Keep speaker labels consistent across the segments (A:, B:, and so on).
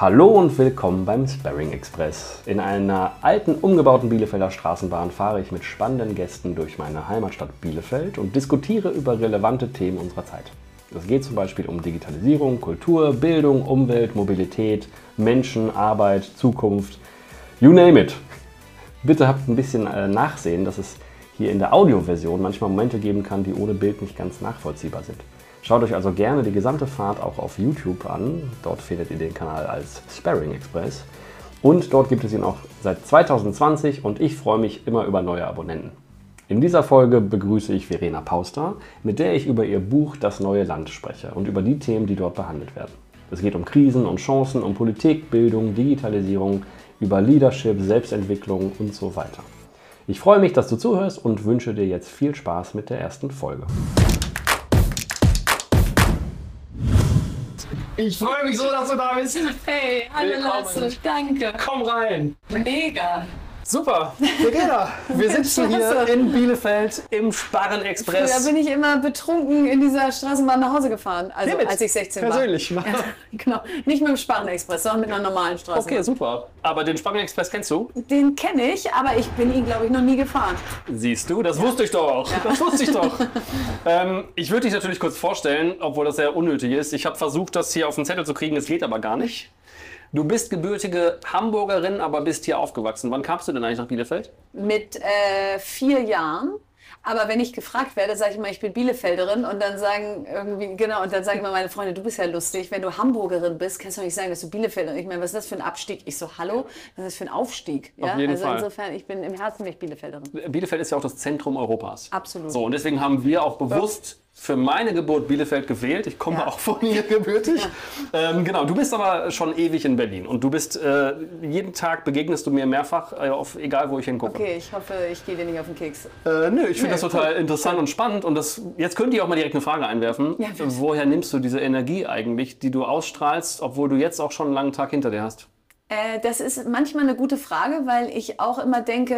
A: Hallo und willkommen beim Sparring Express. In einer alten, umgebauten Bielefelder Straßenbahn fahre ich mit spannenden Gästen durch meine Heimatstadt Bielefeld und diskutiere über relevante Themen unserer Zeit. Es geht zum Beispiel um Digitalisierung, Kultur, Bildung, Umwelt, Mobilität, Menschen, Arbeit, Zukunft, you name it. Bitte habt ein bisschen äh, Nachsehen, dass es hier in der Audioversion manchmal Momente geben kann, die ohne Bild nicht ganz nachvollziehbar sind. Schaut euch also gerne die gesamte Fahrt auch auf YouTube an. Dort findet ihr den Kanal als Sparring Express. Und dort gibt es ihn auch seit 2020 und ich freue mich immer über neue Abonnenten. In dieser Folge begrüße ich Verena Pauster, mit der ich über ihr Buch Das neue Land spreche und über die Themen, die dort behandelt werden. Es geht um Krisen und Chancen, um Politik, Bildung, Digitalisierung, über Leadership, Selbstentwicklung und so weiter. Ich freue mich, dass du zuhörst und wünsche dir jetzt viel Spaß mit der ersten Folge.
B: Ich freue mich so, dass du da bist.
C: Hey, hallo. Lasse, danke.
B: Komm rein.
C: Mega.
B: Super. Verena, wir sitzen hier in Bielefeld im Sparren
C: Da
B: Express.
C: bin ich immer betrunken in dieser Straßenbahn nach Hause gefahren. Also
B: Hiermit?
C: als ich 16
B: Persönlich.
C: war. Ja, genau. Nicht mit dem Sparrenexpress, sondern mit einer normalen Straßenbahn.
B: Okay, super. Aber den Sparren Express kennst du?
C: Den kenne ich, aber ich bin ihn, glaube ich, noch nie gefahren.
B: Siehst du, das wusste ich doch. Das wusste ich doch. ähm, ich würde dich natürlich kurz vorstellen, obwohl das sehr unnötig ist. Ich habe versucht, das hier auf den Zettel zu kriegen, es geht aber gar nicht. Du bist gebürtige Hamburgerin, aber bist hier aufgewachsen. Wann kamst du denn eigentlich nach Bielefeld?
C: Mit äh, vier Jahren. Aber wenn ich gefragt werde, sage ich immer, ich bin Bielefelderin und dann sagen irgendwie, genau, und dann sagen immer meine Freunde, du bist ja lustig, wenn du Hamburgerin bist, kannst du nicht sagen, dass du Bielefelderin Ich meine, was ist das für ein Abstieg? Ich so, hallo, was ist das für ein Aufstieg? Ja?
B: jeden
C: also
B: Fall.
C: insofern, ich bin im Herzen bin ich Bielefelderin.
B: Bielefeld ist ja auch das Zentrum Europas.
C: Absolut.
B: So, und deswegen haben wir auch bewusst für meine Geburt Bielefeld gewählt. Ich komme
C: Ja.
B: auch von hier gebürtig. Ähm, genau, du bist aber schon ewig in Berlin und du bist, äh, jeden Tag begegnest du mir mehrfach, äh, auf, egal wo ich hingucke.
C: Okay, ich hoffe, ich gehe dir nicht auf den Keks.
B: Äh, nö, ich finde das total interessant und spannend und das, jetzt könnte ich auch mal direkt eine Frage einwerfen.
C: Ja.
B: Woher nimmst du diese Energie eigentlich, die du ausstrahlst, obwohl du jetzt auch schon einen langen Tag hinter dir hast?
C: Äh, das ist manchmal eine gute Frage, weil ich auch immer denke,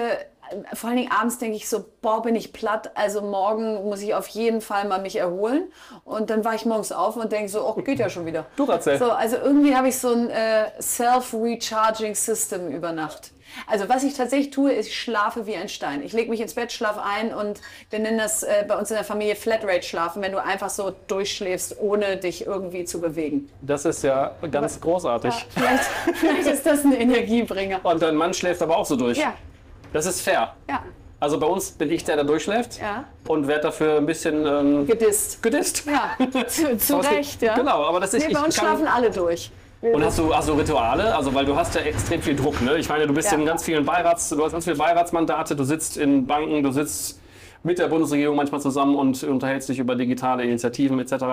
C: vor allen Dingen abends denke ich so, boah, bin ich platt, also morgen muss ich auf jeden Fall mal mich erholen. Und dann war ich morgens auf und denke so, oh, geht ja schon wieder.
B: Duracell.
C: So, also irgendwie habe ich so ein äh, Self-Recharging System über Nacht. Also was ich tatsächlich tue, ist, ich schlafe wie ein Stein. Ich lege mich ins Bett, schlafe ein und wir nennen das äh, bei uns in der Familie Flatrate schlafen, wenn du einfach so durchschläfst, ohne dich irgendwie zu bewegen.
B: Das ist ja ganz großartig.
C: Ja, vielleicht, vielleicht ist das ein Energiebringer.
B: Und dein Mann schläft aber auch so durch.
C: Ja,
B: Das ist fair.
C: ja,
B: Also bei uns bin ich der, der durchschläft
C: ja.
B: und werde dafür ein bisschen ähm,
C: Gedisst.
B: gedisst.
C: Ja, zu, zu Recht, ja.
B: Genau, aber das ist
C: Nee, bei uns schlafen alle durch.
B: Und hast du, hast du Rituale? Also, weil du hast ja extrem viel Druck, ne? Ich meine, du bist
C: Ja.
B: in ganz vielen Beirats, du hast ganz viele Beiratsmandate, du sitzt in Banken, du sitzt mit der Bundesregierung manchmal zusammen und unterhältst dich über digitale Initiativen etc.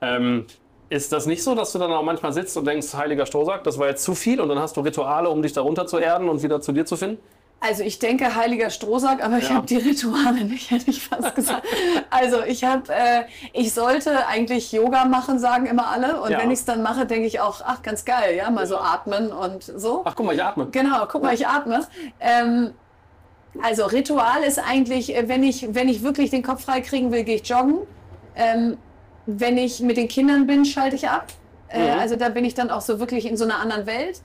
B: Ähm, ist das nicht so, dass du dann auch manchmal sitzt und denkst, heiliger Strohsack, das war jetzt zu viel und dann hast du Rituale, um dich darunter zu erden und wieder zu dir zu finden?
C: Also ich denke heiliger Strohsack, aber ich
B: Ja.
C: habe die Rituale nicht, hätte ich fast gesagt. Also ich habe, äh, ich sollte eigentlich Yoga machen, sagen immer alle. Und
B: Ja.
C: wenn ich es dann mache, denke ich auch, ach ganz geil, ja, mal so atmen und so.
B: Ach, guck mal, ich atme.
C: Genau, guck mal, ich atme. Ähm, also Ritual ist eigentlich, äh, wenn ich, wenn ich wirklich den Kopf frei kriegen will, gehe ich joggen. Ähm, wenn ich mit den Kindern bin, schalte ich ab. Äh,
B: Mhm.
C: also da bin ich dann auch so wirklich in so einer anderen Welt.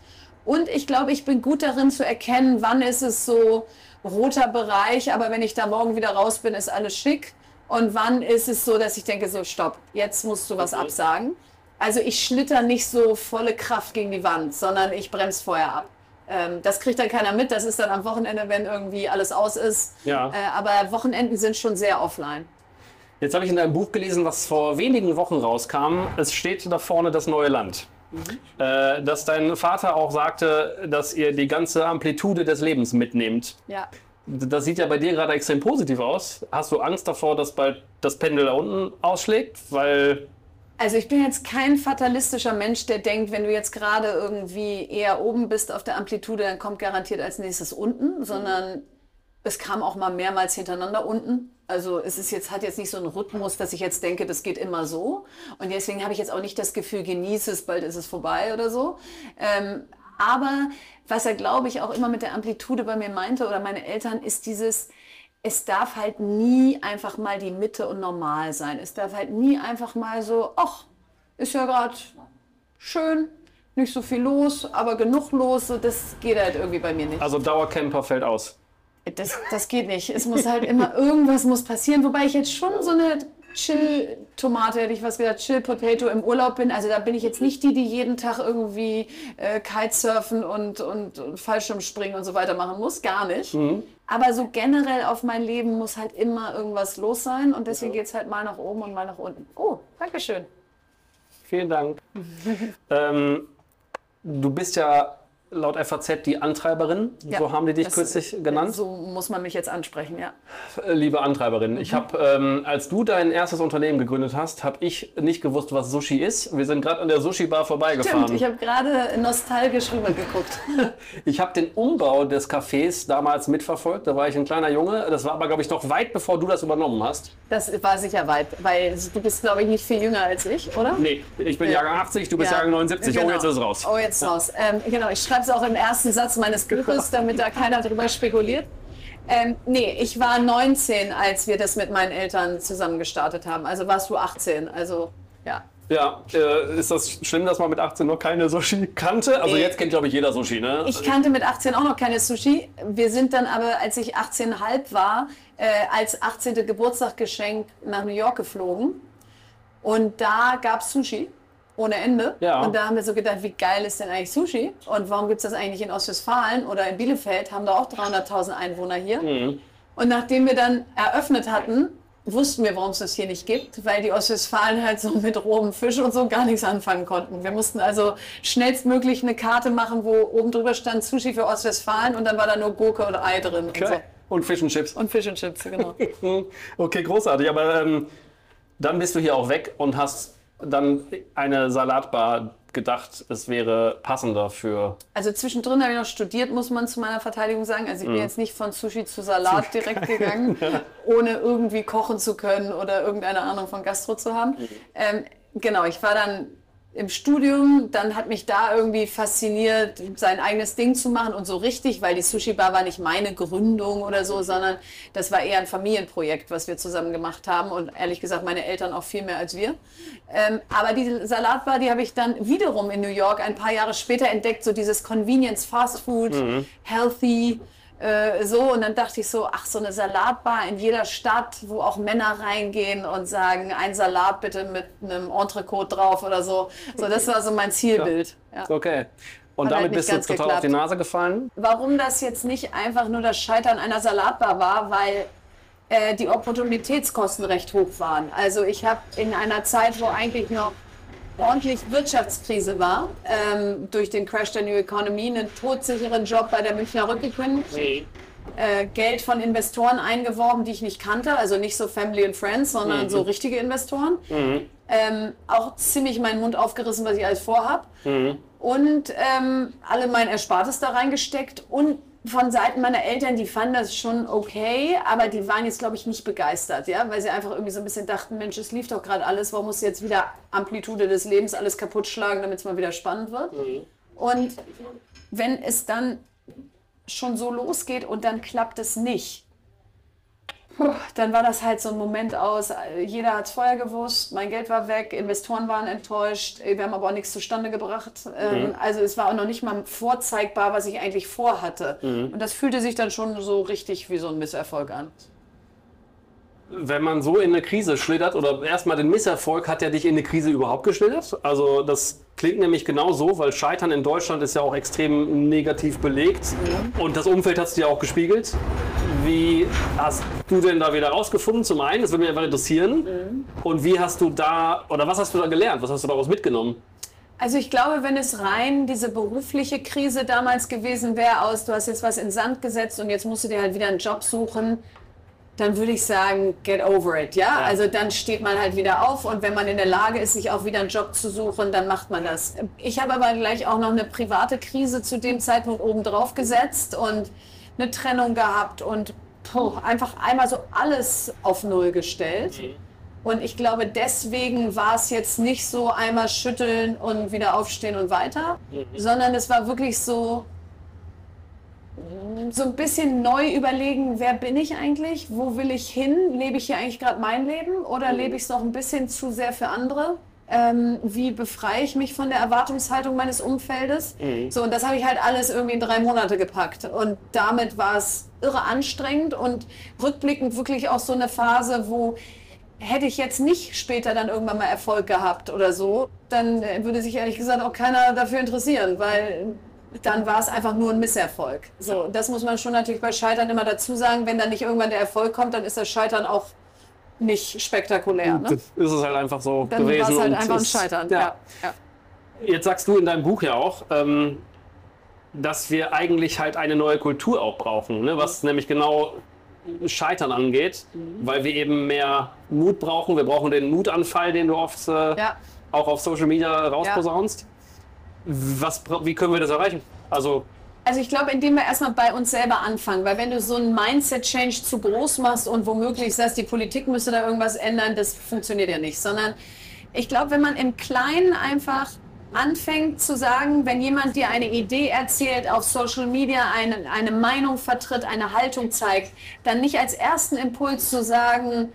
C: Und ich glaube, ich bin gut darin zu erkennen, wann ist es so roter Bereich, aber wenn ich da morgen wieder raus bin, ist alles schick. Und wann ist es so, dass ich denke, so stopp, jetzt musst du was
B: Okay.
C: absagen. Also ich schlitter nicht so volle Kraft gegen die Wand, sondern ich bremse vorher ab. Ähm, das kriegt dann keiner mit, das ist dann am Wochenende, wenn irgendwie alles aus ist.
B: Ja.
C: Äh, aber Wochenenden sind schon sehr offline.
B: Jetzt habe ich in deinem Buch gelesen, was vor wenigen Wochen rauskam. Es steht da vorne das neue Land. Äh, dass dein Vater auch sagte, dass ihr die ganze Amplitude des Lebens mitnehmt.
C: Ja.
B: Das sieht ja bei dir gerade extrem positiv aus. Hast du Angst davor, dass bald das Pendel da unten ausschlägt? Weil,
C: Also ich bin jetzt kein fatalistischer Mensch, der denkt, wenn du jetzt gerade irgendwie eher oben bist auf der Amplitude, dann kommt garantiert als nächstes unten, sondern es kam auch mal mehrmals hintereinander unten. Also es ist jetzt, hat jetzt nicht so einen Rhythmus, dass ich jetzt denke, das geht immer so. Und deswegen habe ich jetzt auch nicht das Gefühl, genieße es, bald ist es vorbei oder so. Ähm, aber was er, glaube ich, auch immer mit der Amplitude bei mir meinte oder meine Eltern, ist dieses, es darf halt nie einfach mal die Mitte und normal sein. Es darf halt nie einfach mal so, ach, ist ja gerade schön. nicht so viel los, aber genug los, das geht halt irgendwie bei mir nicht.
B: Also Dauercamper fällt aus.
C: Das, das geht nicht. Es muss halt immer irgendwas muss passieren, wobei ich jetzt schon so eine Chill-Tomate, hätte ich was gesagt, Chill-Potato im Urlaub bin. Also da bin ich jetzt nicht die, die jeden Tag irgendwie äh, Kitesurfen und, und, und Fallschirmspringen und so weiter machen muss. Gar nicht. Aber so generell auf mein Leben muss halt immer irgendwas los sein und deswegen geht es halt mal nach oben und mal nach unten. Oh, Dankeschön.
B: Vielen Dank. ähm, du bist ja laut FAZ die Antreiberin,
C: Ja,
B: so haben die dich
C: das-
B: kürzlich genannt.
C: So muss man mich jetzt ansprechen, ja.
B: Äh, Liebe Antreiberin,
C: Mhm.
B: ich habe, ähm, als du dein erstes Unternehmen gegründet hast, habe ich nicht gewusst, was Sushi ist. Wir sind gerade an der Sushi-Bar vorbeigefahren.
C: Stimmt, ich habe gerade nostalgisch rübergeguckt.
B: Ich habe den Umbau des Cafés damals mitverfolgt. Da war ich ein kleiner Junge. Das war aber, glaube ich, noch weit bevor du das übernommen hast.
C: Das war sicher weit, weil du bist, glaube ich, nicht viel jünger als ich, oder?
B: Nee, ich bin
C: Ja.
B: Jahrgang 80, du bist
C: Ja,
B: Jahrgang 79. Oh,
C: genau.
B: jetzt ist es raus.
C: Oh, jetzt raus. Ähm, genau, ich schreibe es auch im ersten Satz meines Buches, damit da keiner drüber spekuliert. Ähm, nee, ich war 19, als wir das mit meinen Eltern zusammen gestartet haben. Also warst du 18. Also, ja.
B: Ja, äh, ist das schlimm, dass man mit 18 noch keine Sushi kannte? Also
C: Nee.
B: jetzt kennt, glaube ich, jeder Sushi, ne?
C: Ich kannte mit 18 auch noch keine Sushi. Wir sind dann aber, als ich 18,5 war, äh, als 18. Geburtstagsgeschenk nach New York geflogen. Und da gab es Sushi ohne Ende.
B: Ja.
C: Und da haben wir so gedacht, wie geil ist denn eigentlich Sushi? Und warum gibt es das eigentlich in Ostwestfalen oder in Bielefeld? Haben da auch 300.000 Einwohner hier. Und nachdem wir dann eröffnet hatten, wussten wir, warum es das hier nicht gibt, weil die Ostwestfalen halt so mit rohem Fisch und so gar nichts anfangen konnten. Wir mussten also schnellstmöglich eine Karte machen, wo oben drüber stand Sushi für Ostwestfalen und dann war da nur Gurke oder Ei drin und, so.
B: Okay. Und Fish and Chips.
C: und Fish and Chips, genau.
B: Okay, großartig. Aber ähm, dann bist du hier auch weg und hast dann eine Salatbar gedacht, es wäre passender für.
C: Also zwischendrin habe ich noch studiert, muss man zu meiner Verteidigung sagen. Also ich bin jetzt nicht von Sushi zu Salat direkt gegangen, ohne irgendwie kochen zu können oder irgendeine Ahnung von Gastro zu haben. Ähm, genau, ich war dann im Studium, dann hat mich da irgendwie fasziniert, sein eigenes Ding zu machen und so richtig, weil die Sushi Bar war nicht meine Gründung oder so, sondern das war eher ein Familienprojekt, was wir zusammen gemacht haben und ehrlich gesagt meine Eltern auch viel mehr als wir. Ähm, aber diese Salatbar, die habe ich dann wiederum in New York ein paar Jahre später entdeckt, so dieses Convenience Fast Food, Healthy, äh, so und dann dachte ich so, ach so eine Salatbar in jeder Stadt, wo auch Männer reingehen und sagen, ein Salat bitte mit einem Entrecote drauf oder so. So, das war so mein Zielbild. Ja.
B: Okay. Und
C: Hat halt
B: damit
C: nicht
B: bist du
C: ganz
B: total auf die
C: geklappt.
B: Nase gefallen.
C: Warum das jetzt nicht einfach nur das Scheitern einer Salatbar war, weil äh, die Opportunitätskosten recht hoch waren. Also ich habe in einer Zeit, wo eigentlich noch ordentlich Wirtschaftskrise war, ähm, durch den Crash der New Economy, einen todsicheren Job bei der Münchner Rück gekündigt, äh, Geld von Investoren eingeworben, die ich nicht kannte, also nicht so Family and Friends, sondern so richtige Investoren. Ähm, auch ziemlich meinen Mund aufgerissen, was ich alles vorhab. Und ähm, alle mein Erspartes da reingesteckt und von Seiten meiner Eltern, die fanden das schon okay, aber die waren jetzt, glaube ich, nicht begeistert, ja, weil sie einfach irgendwie so ein bisschen dachten, Mensch, es lief doch gerade alles, warum muss jetzt wieder Amplitude des Lebens alles kaputt schlagen, damit es mal wieder spannend wird? Und wenn es dann schon so losgeht und dann klappt es nicht, dann war das halt so ein Moment aus, jeder hat es vorher gewusst, mein Geld war weg, Investoren waren enttäuscht, äh, wir haben aber auch nichts zustande gebracht. Ähm, Also es war auch noch nicht mal vorzeigbar, was ich eigentlich vorhatte. Und das fühlte sich dann schon so richtig wie so ein Misserfolg an.
B: Wenn man so in eine Krise schlittert, oder erstmal den Misserfolg, hat der dich in eine Krise überhaupt geschlittert? Also das klingt nämlich genau so, weil Scheitern in Deutschland ist ja auch extrem negativ belegt. Und das Umfeld hat es dir auch gespiegelt. Wie hast du denn da wieder rausgefunden? Zum einen, das würde mich einfach interessieren. Und wie hast du da, oder was hast du da gelernt? Was hast du daraus mitgenommen?
C: Also ich glaube, wenn es rein diese berufliche Krise damals gewesen wäre, aus du hast jetzt was in Sand gesetzt und jetzt musst du dir halt wieder einen Job suchen, dann würde ich sagen, get over it, ja? Also dann steht man halt wieder auf und wenn man in der Lage ist, sich auch wieder einen Job zu suchen, dann macht man das. Ich habe aber gleich auch noch eine private Krise zu dem Zeitpunkt obendrauf gesetzt und eine Trennung gehabt und puh, einfach einmal so alles auf Null gestellt. Und ich glaube, deswegen war es jetzt nicht so einmal schütteln und wieder aufstehen und weiter, sondern es war wirklich so, so ein bisschen neu überlegen, wer bin ich eigentlich, wo will ich hin, lebe ich hier eigentlich gerade mein Leben oder lebe ich es noch ein bisschen zu sehr für andere? Ähm, wie befreie ich mich von der Erwartungshaltung meines Umfeldes. So, und das habe ich halt alles irgendwie in drei Monate gepackt. Und damit war es irre anstrengend und rückblickend wirklich auch so eine Phase, wo hätte ich jetzt nicht später dann irgendwann mal Erfolg gehabt oder so, dann würde sich ehrlich gesagt auch keiner dafür interessieren, weil dann war es einfach nur ein Misserfolg. So, das muss man schon natürlich bei Scheitern immer dazu sagen. Wenn dann nicht irgendwann der Erfolg kommt, dann ist das Scheitern auch nicht spektakulär. Ne?
B: Das ist es halt einfach so
C: Dann war
B: gewesen.
C: es halt einfach ein Scheitern.
B: Ja.
C: Ja.
B: Jetzt sagst du in deinem Buch ja auch, ähm, dass wir eigentlich halt eine neue Kultur auch brauchen, ne? was nämlich genau Scheitern angeht, weil wir eben mehr Mut brauchen. Wir brauchen den Mutanfall, den du oft äh,
C: Ja.
B: auch auf Social Media rausposaunst. Was, wie können wir das erreichen? Also,
C: Also ich glaube, indem wir erstmal bei uns selber anfangen, weil wenn du so einen Mindset-Change zu groß machst und womöglich sagst, die Politik müsste da irgendwas ändern, das funktioniert ja nicht, sondern ich glaube, wenn man im Kleinen einfach anfängt zu sagen, wenn jemand dir eine Idee erzählt, auf Social Media eine, eine Meinung vertritt, eine Haltung zeigt, dann nicht als ersten Impuls zu sagen,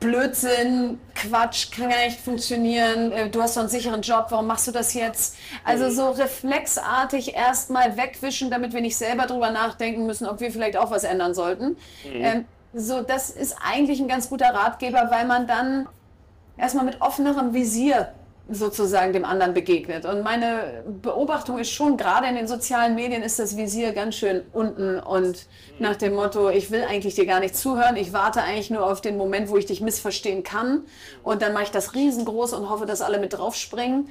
C: Blödsinn, Quatsch, kann gar nicht funktionieren, äh, du hast doch einen sicheren Job, warum machst du das jetzt? Also so reflexartig erstmal wegwischen, damit wir nicht selber drüber nachdenken müssen, ob wir vielleicht auch was ändern sollten. Ähm, so, das ist eigentlich ein ganz guter Ratgeber, weil man dann erstmal mit offenerem Visier sozusagen dem anderen begegnet. Und meine Beobachtung ist schon, gerade in den sozialen Medien ist das Visier ganz schön unten und nach dem Motto, ich will eigentlich dir gar nicht zuhören, ich warte eigentlich nur auf den Moment, wo ich dich missverstehen kann und dann mache ich das riesengroß und hoffe, dass alle mit draufspringen.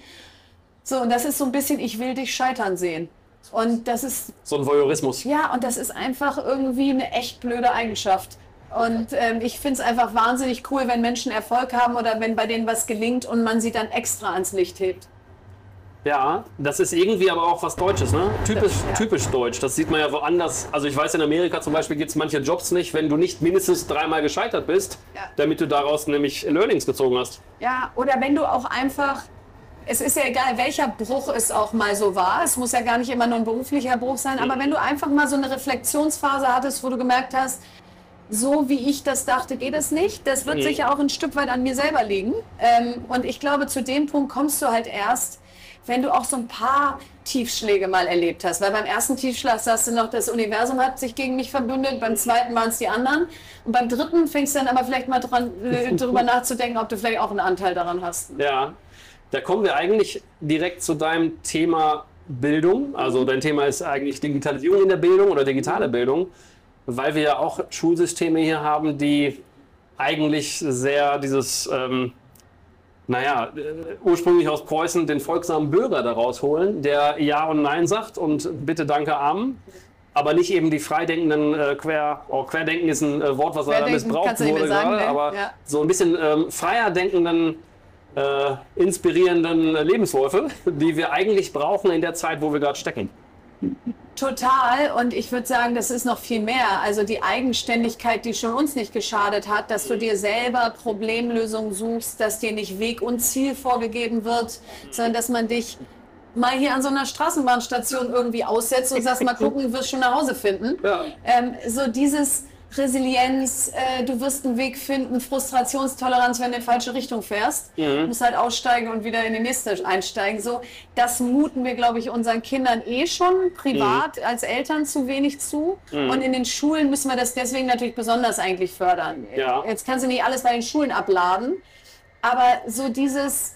C: So, und das ist so ein bisschen, ich will dich scheitern sehen. Und das ist
B: so ein Voyeurismus.
C: ja, und das ist einfach irgendwie eine echt blöde Eigenschaft. Und ähm, ich finde es einfach wahnsinnig cool, wenn Menschen Erfolg haben oder wenn bei denen was gelingt und man sie dann extra ans Licht hebt.
B: Ja, das ist irgendwie aber auch was Deutsches, ne? Typisch,
C: Ja.
B: typisch deutsch. Das sieht man ja woanders. Also ich weiß, in Amerika zum Beispiel gibt es manche Jobs nicht, wenn du nicht mindestens dreimal gescheitert bist,
C: Ja.
B: damit du daraus nämlich Learnings gezogen hast.
C: Ja, oder wenn du auch einfach, es ist ja egal, welcher Bruch es auch mal so war, es muss ja gar nicht immer nur ein beruflicher Bruch sein, aber wenn du einfach mal so eine Reflexionsphase hattest, wo du gemerkt hast, so wie ich das dachte, geht es nicht. Das wird sicher auch ein Stück weit an mir selber liegen. Ähm, und ich glaube, zu dem Punkt kommst du halt erst, wenn du auch so ein paar Tiefschläge mal erlebt hast. Weil beim ersten Tiefschlag sagst du noch, das Universum hat sich gegen mich verbündet, beim zweiten waren es die anderen. Und beim dritten fängst du dann aber vielleicht mal dran, äh, drüber nachzudenken, ob du vielleicht auch einen Anteil daran hast.
B: Ja, da kommen wir eigentlich direkt zu deinem Thema Bildung. Also dein Thema ist eigentlich Digitalisierung in der Bildung oder digitale Bildung, weil wir ja auch Schulsysteme hier haben, die eigentlich sehr dieses, ähm, naja, äh, ursprünglich aus Preußen den folgsamen Bürger da rausholen, der Ja und Nein sagt und bitte, danke, Amen. Aber nicht eben die freidenkenden äh, Quer, oh, Querdenken ist ein äh, Wort, was leider missbraucht wurde
C: sagen,
B: gerade,
C: ne?
B: aber
C: Ja.
B: so ein bisschen ähm, freier denkenden äh, inspirierenden Lebensläufe, die wir eigentlich brauchen in der Zeit, wo wir gerade stecken.
C: Total. Und ich würde sagen, das ist noch viel mehr. Also die Eigenständigkeit, die schon uns nicht geschadet hat, dass du dir selber Problemlösungen suchst, dass dir nicht Weg und Ziel vorgegeben wird, sondern dass man dich mal hier an so einer Straßenbahnstation irgendwie aussetzt und sagst, mal gucken, du wirst schon nach Hause finden.
B: Ja.
C: Ähm, so dieses Resilienz, äh, du wirst einen Weg finden, Frustrationstoleranz, wenn du in die falsche Richtung fährst. Du musst halt aussteigen und wieder in die nächste einsteigen. So, das muten wir, glaube ich, unseren Kindern eh schon privat als Eltern zu wenig zu. Und in den Schulen müssen wir das deswegen natürlich besonders eigentlich fördern.
B: Ja.
C: Jetzt kannst du nicht alles bei den Schulen abladen, aber so dieses,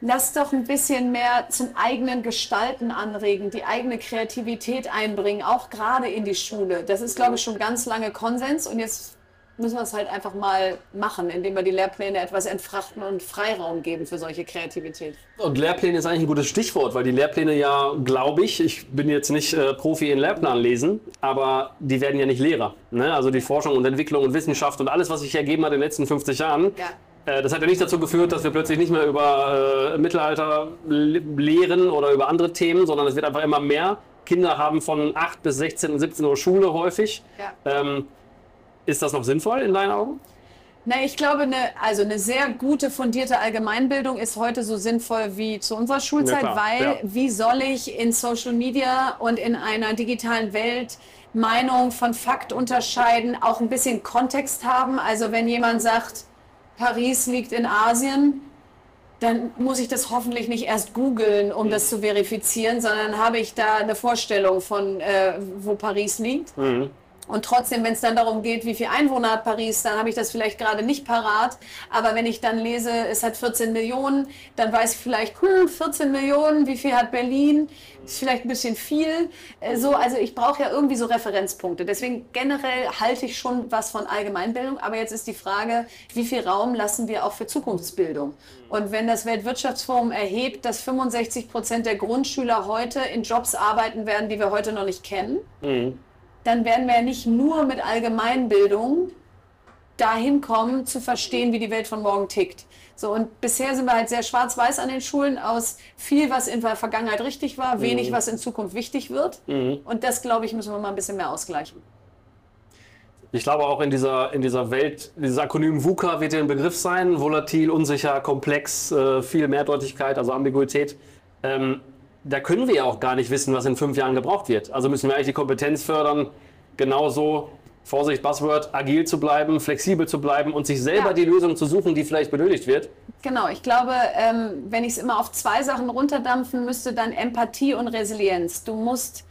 C: lass doch ein bisschen mehr zum eigenen Gestalten anregen, die eigene Kreativität einbringen, auch gerade in die Schule. Das ist, glaube ich, schon ganz lange Konsens und jetzt müssen wir es halt einfach mal machen, indem wir die Lehrpläne etwas entfrachten und Freiraum geben für solche Kreativität.
B: Und Lehrpläne ist eigentlich ein gutes Stichwort, weil die Lehrpläne ja, glaube ich, ich bin jetzt nicht äh, Profi in Lehrplan lesen, aber die werden ja nicht Lehrer. Ne? Also die Forschung und Entwicklung und Wissenschaft und alles, was sich ergeben hat in den letzten 50 Jahren.
C: Ja.
B: Äh, das hat ja nicht dazu geführt, dass wir plötzlich nicht mehr über äh, Mittelalter le- lehren oder über andere Themen, sondern es wird einfach immer mehr. Kinder haben von 8 bis 16 und 17 Uhr Schule häufig.
C: Ja.
B: Ähm, ist das noch sinnvoll in deinen Augen?
C: Na, ich glaube, eine, also eine sehr gute, fundierte Allgemeinbildung ist heute so sinnvoll wie zu unserer Schulzeit,
B: Ja,
C: weil
B: ja.
C: wie soll ich in Social Media und in einer digitalen Welt Meinung von Fakt unterscheiden, auch ein bisschen Kontext haben? Also wenn jemand sagt, Paris liegt in Asien, dann muss ich das hoffentlich nicht erst googeln, um das zu verifizieren, sondern habe ich da eine Vorstellung von, äh, wo Paris liegt.
B: Mhm.
C: Und trotzdem, wenn es dann darum geht, wie viel Einwohner hat Paris, dann habe ich das vielleicht gerade nicht parat. Aber wenn ich dann lese, es hat 14 Millionen, dann weiß ich vielleicht, hm, 14 Millionen, wie viel hat Berlin? Ist vielleicht ein bisschen viel. Äh, So, also ich brauche ja irgendwie so Referenzpunkte. Deswegen generell halte ich schon was von Allgemeinbildung. Aber jetzt ist die Frage, wie viel Raum lassen wir auch für Zukunftsbildung? Und wenn das Weltwirtschaftsforum erhebt, dass 65 Prozent der Grundschüler heute in Jobs arbeiten werden, die wir heute noch nicht kennen, dann werden wir ja nicht nur mit Allgemeinbildung dahin kommen, zu verstehen, wie die Welt von morgen tickt. So, und bisher sind wir halt sehr schwarz-weiß an den Schulen aus viel, was in der Vergangenheit richtig war, wenig, was in Zukunft wichtig wird. Und das, glaube ich, müssen wir mal ein bisschen mehr ausgleichen.
B: Ich glaube auch in dieser, in dieser Welt, dieses Akronym VUCA wird ja ein Begriff sein, volatil, unsicher, komplex, äh, viel Mehrdeutigkeit, also Ambiguität. Ähm, da können wir ja auch gar nicht wissen, was in fünf Jahren gebraucht wird. Also müssen wir eigentlich die Kompetenz fördern, genauso, Vorsicht, Buzzword, agil zu bleiben, flexibel zu bleiben und sich selber
C: Ja.
B: die Lösung zu suchen, die vielleicht benötigt wird.
C: Genau, ich glaube, ähm, wenn ich es immer auf zwei Sachen runterdampfen müsste, dann Empathie und Resilienz. Du musst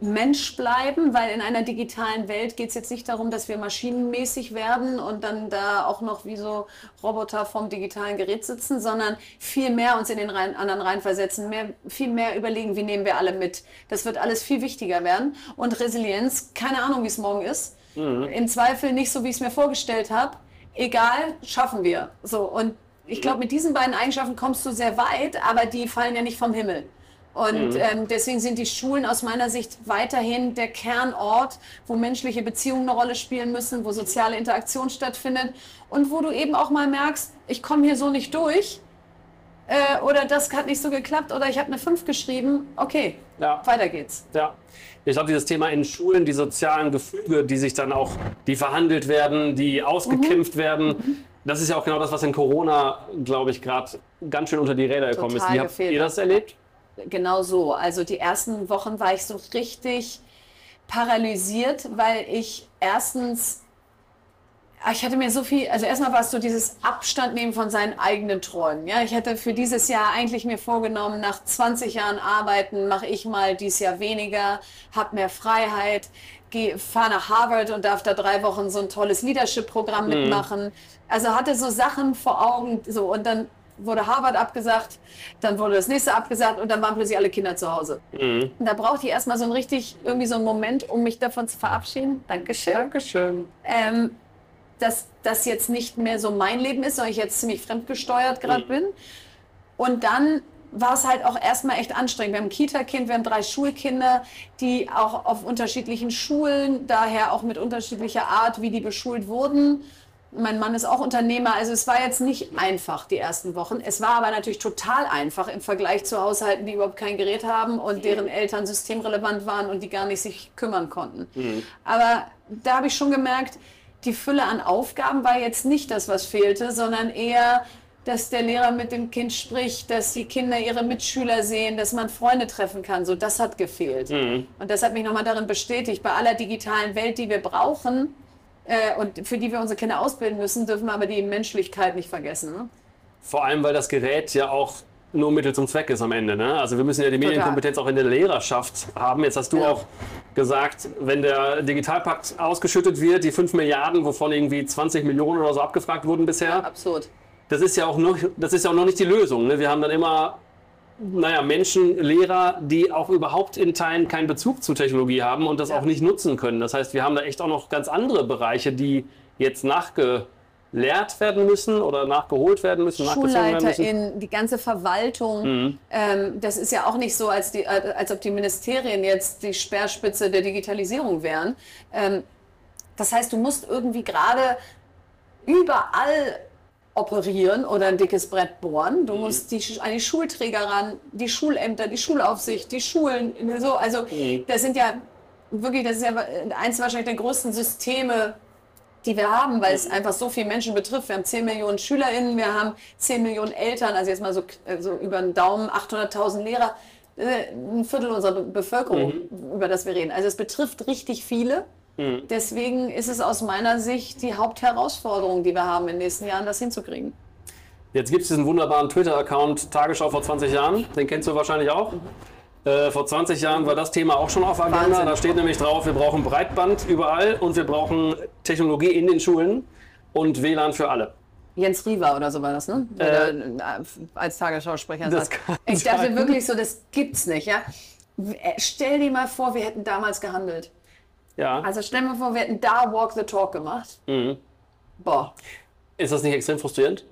C: Mensch bleiben, weil in einer digitalen Welt geht es jetzt nicht darum, dass wir maschinenmäßig werden und dann da auch noch wie so Roboter vom digitalen Gerät sitzen, sondern viel mehr uns in den rein, anderen reinversetzen, mehr, viel mehr überlegen, wie nehmen wir alle mit. Das wird alles viel wichtiger werden. Und Resilienz, keine Ahnung, wie es morgen ist. Im Zweifel nicht so, wie ich es mir vorgestellt habe. Egal, schaffen wir. So, und ich glaube, mit diesen beiden Eigenschaften kommst du sehr weit, aber die fallen ja nicht vom Himmel. Und ähm, deswegen sind die Schulen aus meiner Sicht weiterhin der Kernort, wo menschliche Beziehungen eine Rolle spielen müssen, wo soziale Interaktion stattfindet und wo du eben auch mal merkst, ich komme hier so nicht durch äh, oder das hat nicht so geklappt oder ich habe eine 5 geschrieben. Okay,
B: Ja.
C: weiter geht's.
B: Ja. Ich glaube, dieses Thema in Schulen, die sozialen Gefüge, die sich dann auch, die verhandelt werden, die ausgekämpft werden, das ist ja auch genau das, was in Corona, glaube ich, gerade ganz schön unter die Räder gekommen ist.
C: Total
B: Wie habt
C: gefehlt
B: ihr das erlebt?
C: Genau so. Also die ersten Wochen war ich so richtig paralysiert, weil ich erstens, ah, ich hatte mir so viel, also erstmal war es so dieses Abstand nehmen von seinen eigenen Träumen. Ja, ich hätte für dieses Jahr eigentlich mir vorgenommen, nach 20 Jahren arbeiten, mache ich mal dieses Jahr weniger, habe mehr Freiheit, fahre nach Harvard und darf da drei Wochen so ein tolles Leadership-Programm mitmachen. Also hatte so Sachen vor Augen, so und dann wurde Harvard abgesagt, dann wurde das nächste abgesagt und dann waren plötzlich alle Kinder zu Hause. Und da brauchte ich erstmal so einen richtig, irgendwie so einen Moment, um mich davon zu verabschieden. Dankeschön.
B: Dankeschön.
C: Ähm, dass das jetzt nicht mehr so mein Leben ist, sondern ich jetzt ziemlich fremdgesteuert gerade bin. Und dann war es halt auch erstmal echt anstrengend. Wir haben ein Kita-Kind, wir haben drei Schulkinder, die auch auf unterschiedlichen Schulen, daher auch mit unterschiedlicher Art, wie die beschult wurden. Mein Mann ist auch Unternehmer, also es war jetzt nicht einfach die ersten Wochen. Es war aber natürlich total einfach im Vergleich zu Haushalten, die überhaupt kein Gerät haben und deren Eltern systemrelevant waren und die gar nicht sich kümmern konnten. Aber da habe ich schon gemerkt, die Fülle an Aufgaben war jetzt nicht das, was fehlte, sondern eher, dass der Lehrer mit dem Kind spricht, dass die Kinder ihre Mitschüler sehen, dass man Freunde treffen kann. So, das hat gefehlt. Und das hat mich nochmal darin bestätigt, bei aller digitalen Welt, die wir brauchen äh, und für die wir unsere Kinder ausbilden müssen, dürfen wir aber die Menschlichkeit nicht vergessen. Ne?
B: Vor allem, weil das Gerät ja auch nur Mittel zum Zweck ist am Ende. Ne? Also wir müssen ja die Medienkompetenz auch in der Lehrerschaft haben. Jetzt hast du
C: Ja.
B: auch gesagt, wenn der Digitalpakt ausgeschüttet wird, die 5 Milliarden, wovon irgendwie 20 Millionen oder so abgefragt wurden bisher,
C: Absurd.
B: das ist ja auch noch, das ist ja auch noch nicht die Lösung. Ne? Wir haben dann immer naja, Menschen, Lehrer, die auch überhaupt in Teilen keinen Bezug zu Technologie haben und das
C: Ja.
B: auch nicht nutzen können. Das heißt, wir haben da echt auch noch ganz andere Bereiche, die jetzt nachgelehrt werden müssen oder nachgeholt werden müssen, nachgezogen werden müssen.
C: SchulleiterInnen, die ganze Verwaltung.
B: Mhm.
C: Ähm, das ist ja auch nicht so, als, die, äh, als ob die Ministerien jetzt die Speerspitze der Digitalisierung wären. Ähm, das heißt, du musst irgendwie gerade überall operieren oder ein dickes Brett bohren.
B: Mhm.
C: Du musst die, an die Schulträger ran, die Schulämter, die Schulaufsicht, die Schulen. So, also
B: Mhm.
C: das sind ja wirklich, das ist ja eins wahrscheinlich der größten Systeme, die wir haben, weil es einfach so viele Menschen betrifft. Wir haben 10 Millionen SchülerInnen, wir haben 10 Millionen Eltern, also jetzt mal so, so über den Daumen 800.000 Lehrer, äh, ein Viertel unserer Be Bevölkerung, über das wir reden. Also es betrifft richtig viele. Deswegen ist es aus meiner Sicht die Hauptherausforderung, die wir haben in den nächsten Jahren, das hinzukriegen.
B: Jetzt gibt es diesen wunderbaren Twitter-Account Tagesschau vor 20 Jahren. Den kennst du wahrscheinlich auch. Äh, vor 20 Jahren war das Thema auch schon auf Agenda.
C: Wahnsinn.
B: Da steht nämlich drauf, wir brauchen Breitband überall und wir brauchen Technologie in den Schulen und WLAN für alle.
C: Jens Riewer oder so war das, ne? Da, äh, als Tagesschausprecher
B: Das
C: sagt. Ich dachte
B: sein.
C: wirklich so, das gibt's nicht, ja? Äh, Stell dir mal vor, wir hätten damals gehandelt.
B: Ja.
C: Also stell mal vor, wir hätten da Walk the Talk gemacht.
B: Mhm.
C: Boah.
B: Ist das nicht extrem frustrierend?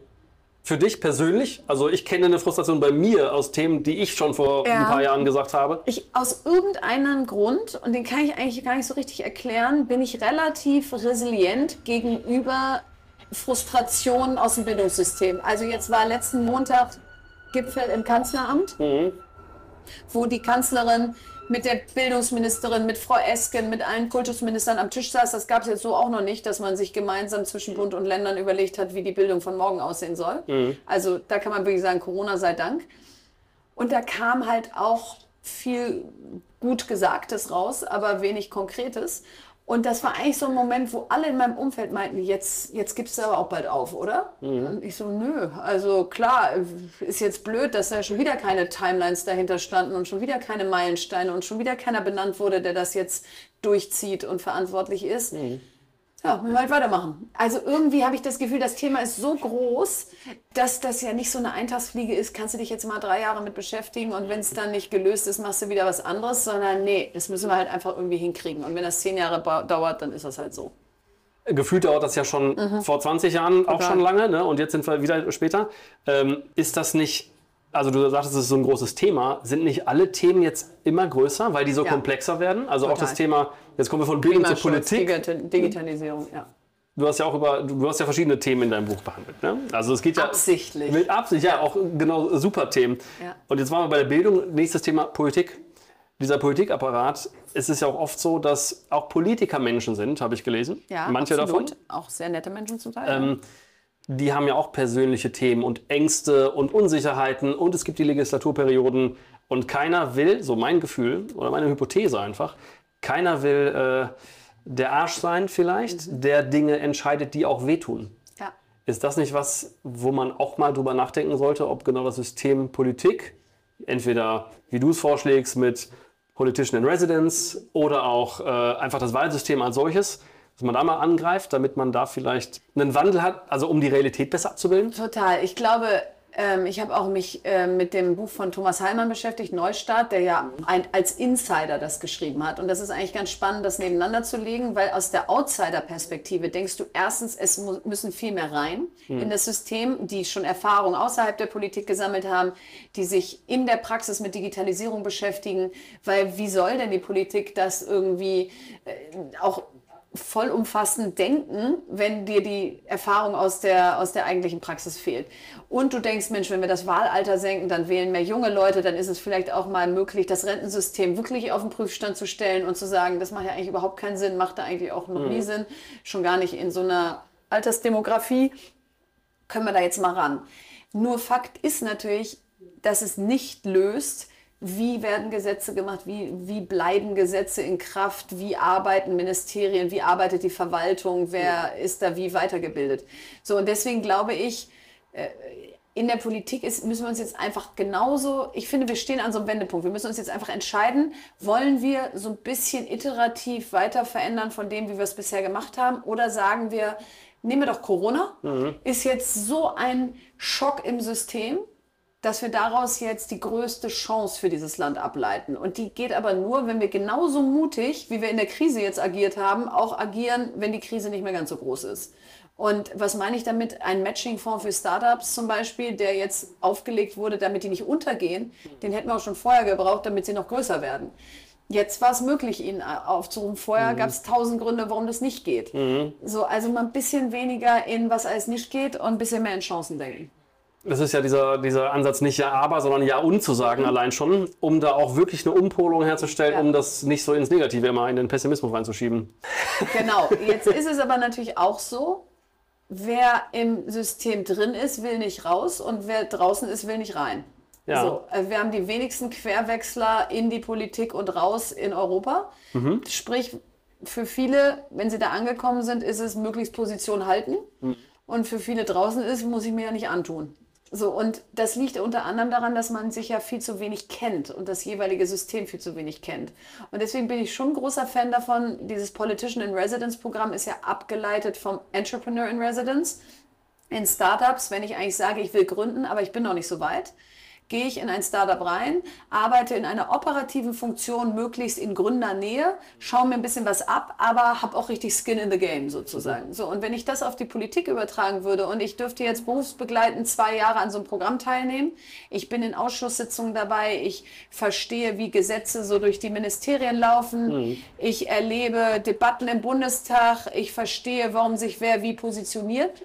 B: Für dich persönlich? Also ich kenne eine Frustration bei mir aus Themen, die ich schon vor
C: Ja.
B: ein paar Jahren gesagt habe.
C: Ich, aus irgendeinem Grund, und den kann ich eigentlich gar nicht so richtig erklären, bin ich relativ resilient gegenüber Frustrationen aus dem Bildungssystem. Also jetzt war letzten Montag Gipfel im Kanzleramt, wo die Kanzlerin mit der Bildungsministerin, mit Frau Esken, mit allen Kultusministern am Tisch saß. Das gab es jetzt so auch noch nicht, dass man sich gemeinsam zwischen Bund und Ländern überlegt hat, wie die Bildung von morgen aussehen soll. Also da kann man wirklich sagen, Corona sei Dank. Und da kam halt auch viel gut Gesagtes raus, aber wenig Konkretes. Und das war eigentlich so ein Moment, wo alle in meinem Umfeld meinten, jetzt, jetzt gibst du aber auch bald auf, oder? Und ich so, nö. Also klar, ist jetzt blöd, dass da schon wieder keine Timelines dahinter standen und schon wieder keine Meilensteine und schon wieder keiner benannt wurde, der das jetzt durchzieht und verantwortlich ist. Ja, müssen wir halt weitermachen. Also irgendwie habe ich das Gefühl, das Thema ist so groß, dass das ja nicht so eine Eintagsfliege ist, kannst du dich jetzt mal drei Jahre mit beschäftigen und wenn es dann nicht gelöst ist, machst du wieder was anderes, sondern nee, das müssen wir halt einfach irgendwie hinkriegen. Und wenn das zehn Jahre dauert, dann ist das halt so.
B: Gefühlt dauert das ja schon
C: Mhm.
B: vor 20 Jahren auch
C: Total.
B: schon lange ne? und jetzt sind wir wieder später. Ähm, ist das nicht, also du sagtest, es ist so ein großes Thema, sind nicht alle Themen jetzt immer größer, weil die so
C: Ja.
B: komplexer werden? Also auch
C: Total.
B: das Thema, jetzt kommen wir von Bildung zur Politik.
C: Digita- Digitalisierung, ja.
B: Du hast ja auch über, du hast ja verschiedene Themen in deinem Buch behandelt. Ne? Also es geht ja
C: Absichtlich.
B: Mit Absicht, ja, auch genau super Themen.
C: Ja.
B: Und jetzt waren wir bei der Bildung. Nächstes Thema Politik. Dieser Politikapparat, es ist ja auch oft so, dass auch Politiker Menschen sind, habe ich gelesen.
C: Ja,
B: Manche
C: absolut.
B: davon.
C: Auch sehr nette Menschen zum Teil.
B: Ähm, die haben ja auch persönliche Themen und Ängste und Unsicherheiten und es gibt die Legislaturperioden und keiner will, so mein Gefühl oder meine Hypothese einfach, keiner will äh, der Arsch sein vielleicht, der Dinge entscheidet, die auch wehtun.
C: ja.
B: Ist das nicht was, wo man auch mal drüber nachdenken sollte, ob genau das System Politik, entweder wie du es vorschlägst mit Politician in Residence oder auch äh, einfach das Wahlsystem als solches, dass man da mal angreift, damit man da vielleicht einen Wandel hat, also um die Realität besser abzubilden?
C: Total. Ich glaube, ähm, ich habe auch mich äh, mit dem Buch von Thomas Heilmann beschäftigt, Neustart, der ja ein, als Insider das geschrieben hat. Und das ist eigentlich ganz spannend, das nebeneinander zu legen, weil aus der Outsider-Perspektive denkst du erstens, es müssen viel mehr rein in das System, die schon Erfahrung außerhalb der Politik gesammelt haben, die sich in der Praxis mit Digitalisierung beschäftigen, weil wie soll denn die Politik das irgendwie äh, auch vollumfassend denken, wenn dir die Erfahrung aus der, aus der eigentlichen Praxis fehlt. Und du denkst, Mensch, wenn wir das Wahlalter senken, dann wählen mehr junge Leute, dann ist es vielleicht auch mal möglich, das Rentensystem wirklich auf den Prüfstand zu stellen und zu sagen, das macht ja eigentlich überhaupt keinen Sinn, macht da eigentlich auch noch nie Sinn, schon gar nicht in so einer Altersdemografie können wir da jetzt mal ran. Nur Fakt ist natürlich, dass es nicht löst, wie werden Gesetze gemacht, wie, wie bleiben Gesetze in Kraft, wie arbeiten Ministerien, wie arbeitet die Verwaltung, wer ist da wie weitergebildet. So, und deswegen glaube ich, äh, in der Politik ist, müssen wir uns jetzt einfach genauso, ich finde, wir stehen an so einem Wendepunkt. Wir müssen uns jetzt einfach entscheiden, wollen wir so ein bisschen iterativ weiter verändern von dem, wie wir es bisher gemacht haben, oder sagen wir, nehmen wir doch Corona, ist jetzt so ein Schock im System, dass wir daraus jetzt die größte Chance für dieses Land ableiten. Und die geht aber nur, wenn wir genauso mutig, wie wir in der Krise jetzt agiert haben, auch agieren, wenn die Krise nicht mehr ganz so groß ist. Und was meine ich damit? Ein Matching-Fonds für Startups zum Beispiel, der jetzt aufgelegt wurde, damit die nicht untergehen, den hätten wir auch schon vorher gebraucht, damit sie noch größer werden. Jetzt war es möglich, ihn aufzurufen. Vorher gab es tausend Gründe, warum das nicht geht. So, also mal ein bisschen weniger in was alles nicht geht und ein bisschen mehr in Chancen denken.
B: Das ist ja dieser, dieser Ansatz, nicht ja aber, sondern ja und zu sagen
C: Mhm.
B: allein schon, um da auch wirklich eine Umpolung herzustellen,
C: Ja.
B: um das nicht so ins Negative immer in den Pessimismus reinzuschieben.
C: Genau, jetzt ist es aber natürlich auch so, wer im System drin ist, will nicht raus und wer draußen ist, will nicht rein.
B: Ja.
C: So, äh, wir haben die wenigsten Querwechsler in die Politik und raus in Europa. Sprich, für viele, wenn sie da angekommen sind, ist es möglichst Position halten. Und für viele draußen ist, muss ich mir ja nicht antun. So, und das liegt unter anderem daran, dass man sich ja viel zu wenig kennt und das jeweilige System viel zu wenig kennt. Und deswegen bin ich schon großer Fan davon. Dieses Politician in Residence Programm ist ja abgeleitet vom Entrepreneur in Residence. In Startups, wenn ich eigentlich sage, ich will gründen, aber ich bin noch nicht so weit, gehe ich in ein Startup rein, arbeite in einer operativen Funktion, möglichst in Gründernähe, schaue mir ein bisschen was ab, aber habe auch richtig Skin in the Game sozusagen. So, und wenn ich das auf die Politik übertragen würde und ich dürfte jetzt berufsbegleitend zwei Jahre an so einem Programm teilnehmen, ich bin in Ausschusssitzungen dabei, ich verstehe, wie Gesetze so durch die Ministerien laufen, mhm. ich erlebe Debatten im Bundestag, ich verstehe, warum sich wer wie positioniert,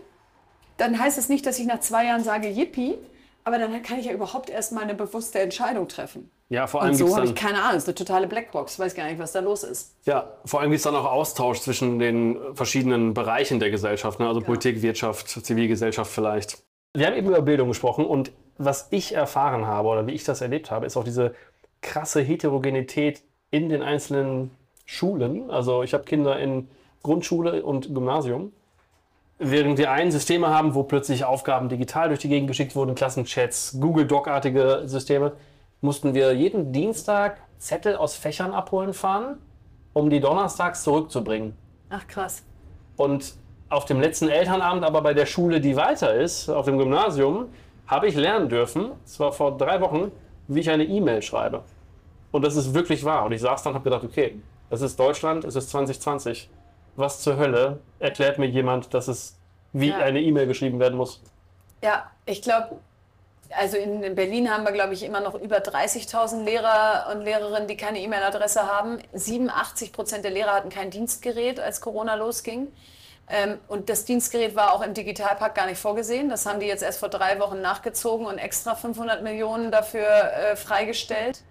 C: dann heißt es nicht, dass ich nach zwei Jahren sage, yippie, aber dann kann ich ja überhaupt erst mal eine bewusste Entscheidung treffen.
B: Ja, vor allem
C: Und so habe ich keine Ahnung, es ist eine totale Blackbox, weiß gar nicht, was da los ist.
B: Ja, vor allem gibt es dann auch Austausch zwischen den verschiedenen Bereichen der Gesellschaft, ne? also ja. Politik, Wirtschaft, Zivilgesellschaft vielleicht. Wir haben eben über Bildung gesprochen und was ich erfahren habe oder wie ich das erlebt habe, ist auch diese krasse Heterogenität in den einzelnen Schulen. Also ich habe Kinder in Grundschule und Gymnasium Während wir ein Systeme haben, wo plötzlich Aufgaben digital durch die Gegend geschickt wurden, Klassenchats, Google Doc-artige Systeme, mussten wir jeden Dienstag Zettel aus Fächern abholen fahren, um die donnerstags zurückzubringen.
C: Ach krass.
B: Und auf dem letzten Elternabend, aber bei der Schule, die weiter ist, auf dem Gymnasium, habe ich lernen dürfen, zwar vor drei Wochen, wie ich eine E-Mail schreibe. Und das ist wirklich wahr. Und ich saß dann und habe gedacht, okay, das ist Deutschland, es ist 2020 was zur Hölle erklärt mir jemand, dass es wie ja. eine E-Mail geschrieben werden muss?
C: Ja, ich glaube, also in Berlin haben wir, glaube ich, immer noch über 30.000 Lehrer und Lehrerinnen, die keine E-Mail-Adresse haben. 87 Prozent der Lehrer hatten kein Dienstgerät, als Corona losging. Ähm, und das Dienstgerät war auch im Digitalpakt gar nicht vorgesehen. Das haben die jetzt erst vor drei Wochen nachgezogen und extra 500 Millionen dafür äh, freigestellt.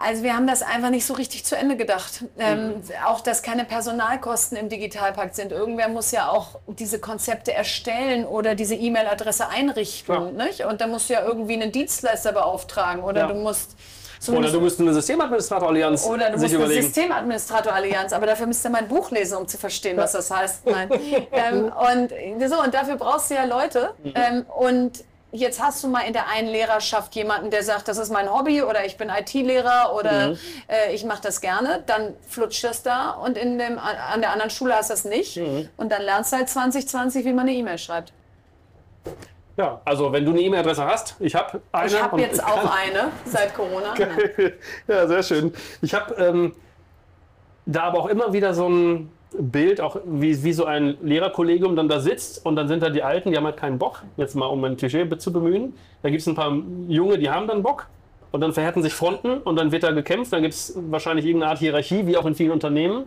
C: Also wir haben das einfach nicht so richtig zu Ende gedacht. Ähm, mhm. Auch, dass keine Personalkosten im Digitalpakt sind. Irgendwer muss ja auch diese Konzepte erstellen oder diese E-Mail-Adresse einrichten. Ja. Nicht? Und da musst du ja irgendwie einen Dienstleister beauftragen oder ja. du musst...
B: Oder du musst eine Systemadministrator-Allianz
C: Oder du musst eine Systemadministrator-Allianz, aber dafür müsst ihr mein Buch lesen, um zu verstehen, was das heißt. Nein. ähm, und so, und dafür brauchst du ja Leute. Mhm. Ähm, und jetzt hast du mal in der einen Lehrerschaft jemanden, der sagt, das ist mein Hobby oder ich bin IT-Lehrer oder mhm. äh, ich mache das gerne, dann flutscht das da und in dem, an der anderen Schule hast du das nicht mhm. und dann lernst du halt 2020, wie man eine E-Mail schreibt.
B: Ja, also wenn du eine E-Mail-Adresse hast, ich habe eine.
C: Ich habe jetzt auch eine seit Corona.
B: ja, sehr schön. Ich habe ähm, da aber auch immer wieder so ein Bild, auch wie, wie so ein Lehrerkollegium dann da sitzt und dann sind da die Alten, die haben halt keinen Bock, jetzt mal um ein Klischee zu bemühen. Da gibt es ein paar Junge, die haben dann Bock und dann verhärten sich Fronten und dann wird da gekämpft. Dann gibt es wahrscheinlich irgendeine Art Hierarchie, wie auch in vielen Unternehmen.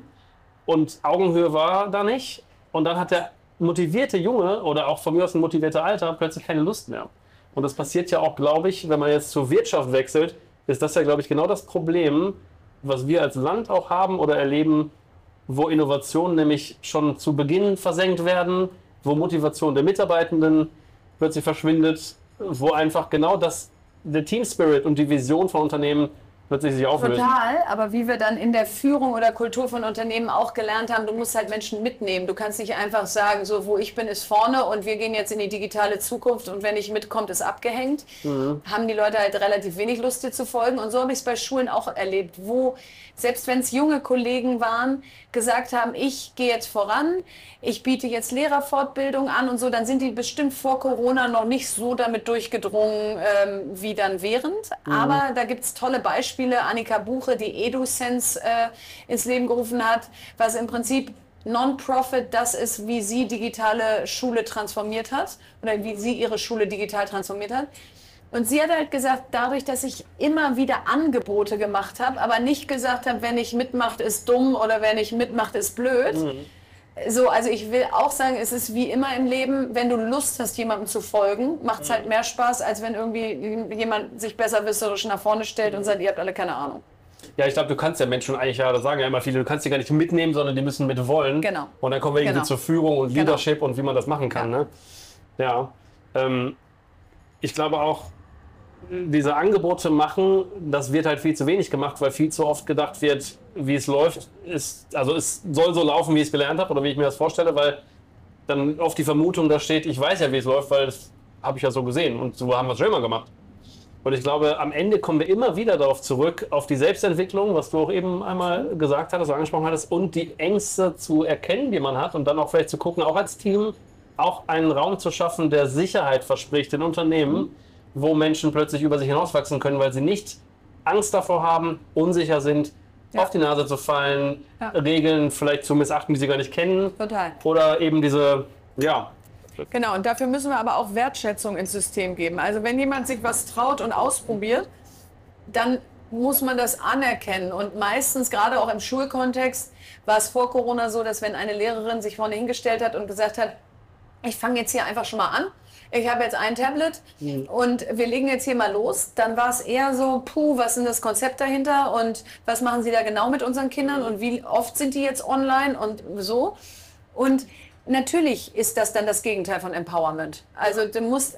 B: Und Augenhöhe war da nicht. Und dann hat der motivierte Junge oder auch von mir aus ein motivierter Alter plötzlich keine Lust mehr. Und das passiert ja auch, glaube ich, wenn man jetzt zur Wirtschaft wechselt, ist das ja, glaube ich, genau das Problem, was wir als Land auch haben oder erleben, wo Innovationen nämlich schon zu Beginn versenkt werden, wo Motivation der Mitarbeitenden plötzlich verschwindet, wo einfach genau das, der Team Spirit und die Vision von Unternehmen plötzlich sich auflösen.
C: Total, aber wie wir dann in der Führung oder Kultur von Unternehmen auch gelernt haben, du musst halt Menschen mitnehmen. Du kannst nicht einfach sagen, so wo ich bin ist vorne und wir gehen jetzt in die digitale Zukunft und wenn nicht mitkommt, ist abgehängt. Mhm. Haben die Leute halt relativ wenig Lust dir zu folgen und so habe ich es bei Schulen auch erlebt, wo selbst wenn es junge Kollegen waren, gesagt haben, ich gehe jetzt voran, ich biete jetzt Lehrerfortbildung an und so, dann sind die bestimmt vor Corona noch nicht so damit durchgedrungen ähm, wie dann während. Mhm. Aber da gibt es tolle Beispiele. Annika Buche, die EduSense äh, ins Leben gerufen hat, was im Prinzip Non-Profit das ist, wie sie digitale Schule transformiert hat oder wie sie ihre Schule digital transformiert hat. Und sie hat halt gesagt, dadurch, dass ich immer wieder Angebote gemacht habe, aber nicht gesagt habe, wenn ich mitmacht, ist dumm oder wenn ich mitmacht, ist blöd. Mhm. So, also ich will auch sagen, es ist wie immer im Leben, wenn du Lust hast, jemandem zu folgen, macht es mhm. halt mehr Spaß, als wenn irgendwie jemand sich besserwisserisch nach vorne stellt und sagt, ihr habt alle keine Ahnung.
B: Ja, ich glaube, du kannst ja Menschen eigentlich, ja, das sagen ja immer viele, du kannst die gar nicht mitnehmen, sondern die müssen mitwollen.
C: Genau.
B: Und dann kommen wir irgendwie genau. zur Führung und genau. Leadership genau. und wie man das machen kann. Ja. Ne? ja. Ähm, ich glaube auch, diese Angebote machen, das wird halt viel zu wenig gemacht, weil viel zu oft gedacht wird, wie es läuft, ist, also es soll so laufen, wie ich es gelernt habe oder wie ich mir das vorstelle, weil dann oft die Vermutung da steht, ich weiß ja, wie es läuft, weil es habe ich ja so gesehen und so haben wir es schon immer gemacht. Und ich glaube, am Ende kommen wir immer wieder darauf zurück, auf die Selbstentwicklung, was du auch eben einmal gesagt hattest, angesprochen hattest, und die Ängste zu erkennen, die man hat und dann auch vielleicht zu gucken, auch als Team, auch einen Raum zu schaffen, der Sicherheit verspricht in Unternehmen, wo Menschen plötzlich über sich hinauswachsen können, weil sie nicht Angst davor haben, unsicher sind,
C: Ja.
B: auf die Nase zu fallen,
C: Ja.
B: Regeln vielleicht zu missachten, die sie gar nicht kennen.
C: Total.
B: Oder eben diese, ja,
D: Genau, und dafür müssen wir aber auch Wertschätzung ins System geben. Also wenn jemand sich was traut und ausprobiert,
C: dann muss man das anerkennen. Und meistens, gerade auch im Schulkontext, war es vor Corona so, dass wenn eine Lehrerin sich vorne hingestellt hat und gesagt hat, ich fange jetzt hier einfach schon mal an. Ich habe jetzt ein Tablet und wir legen jetzt hier mal los. Dann war es eher so, puh, was ist das Konzept dahinter und was machen Sie da genau mit unseren Kindern und wie oft sind die jetzt online und so. Und natürlich ist das dann das Gegenteil von Empowerment. Also da, muss,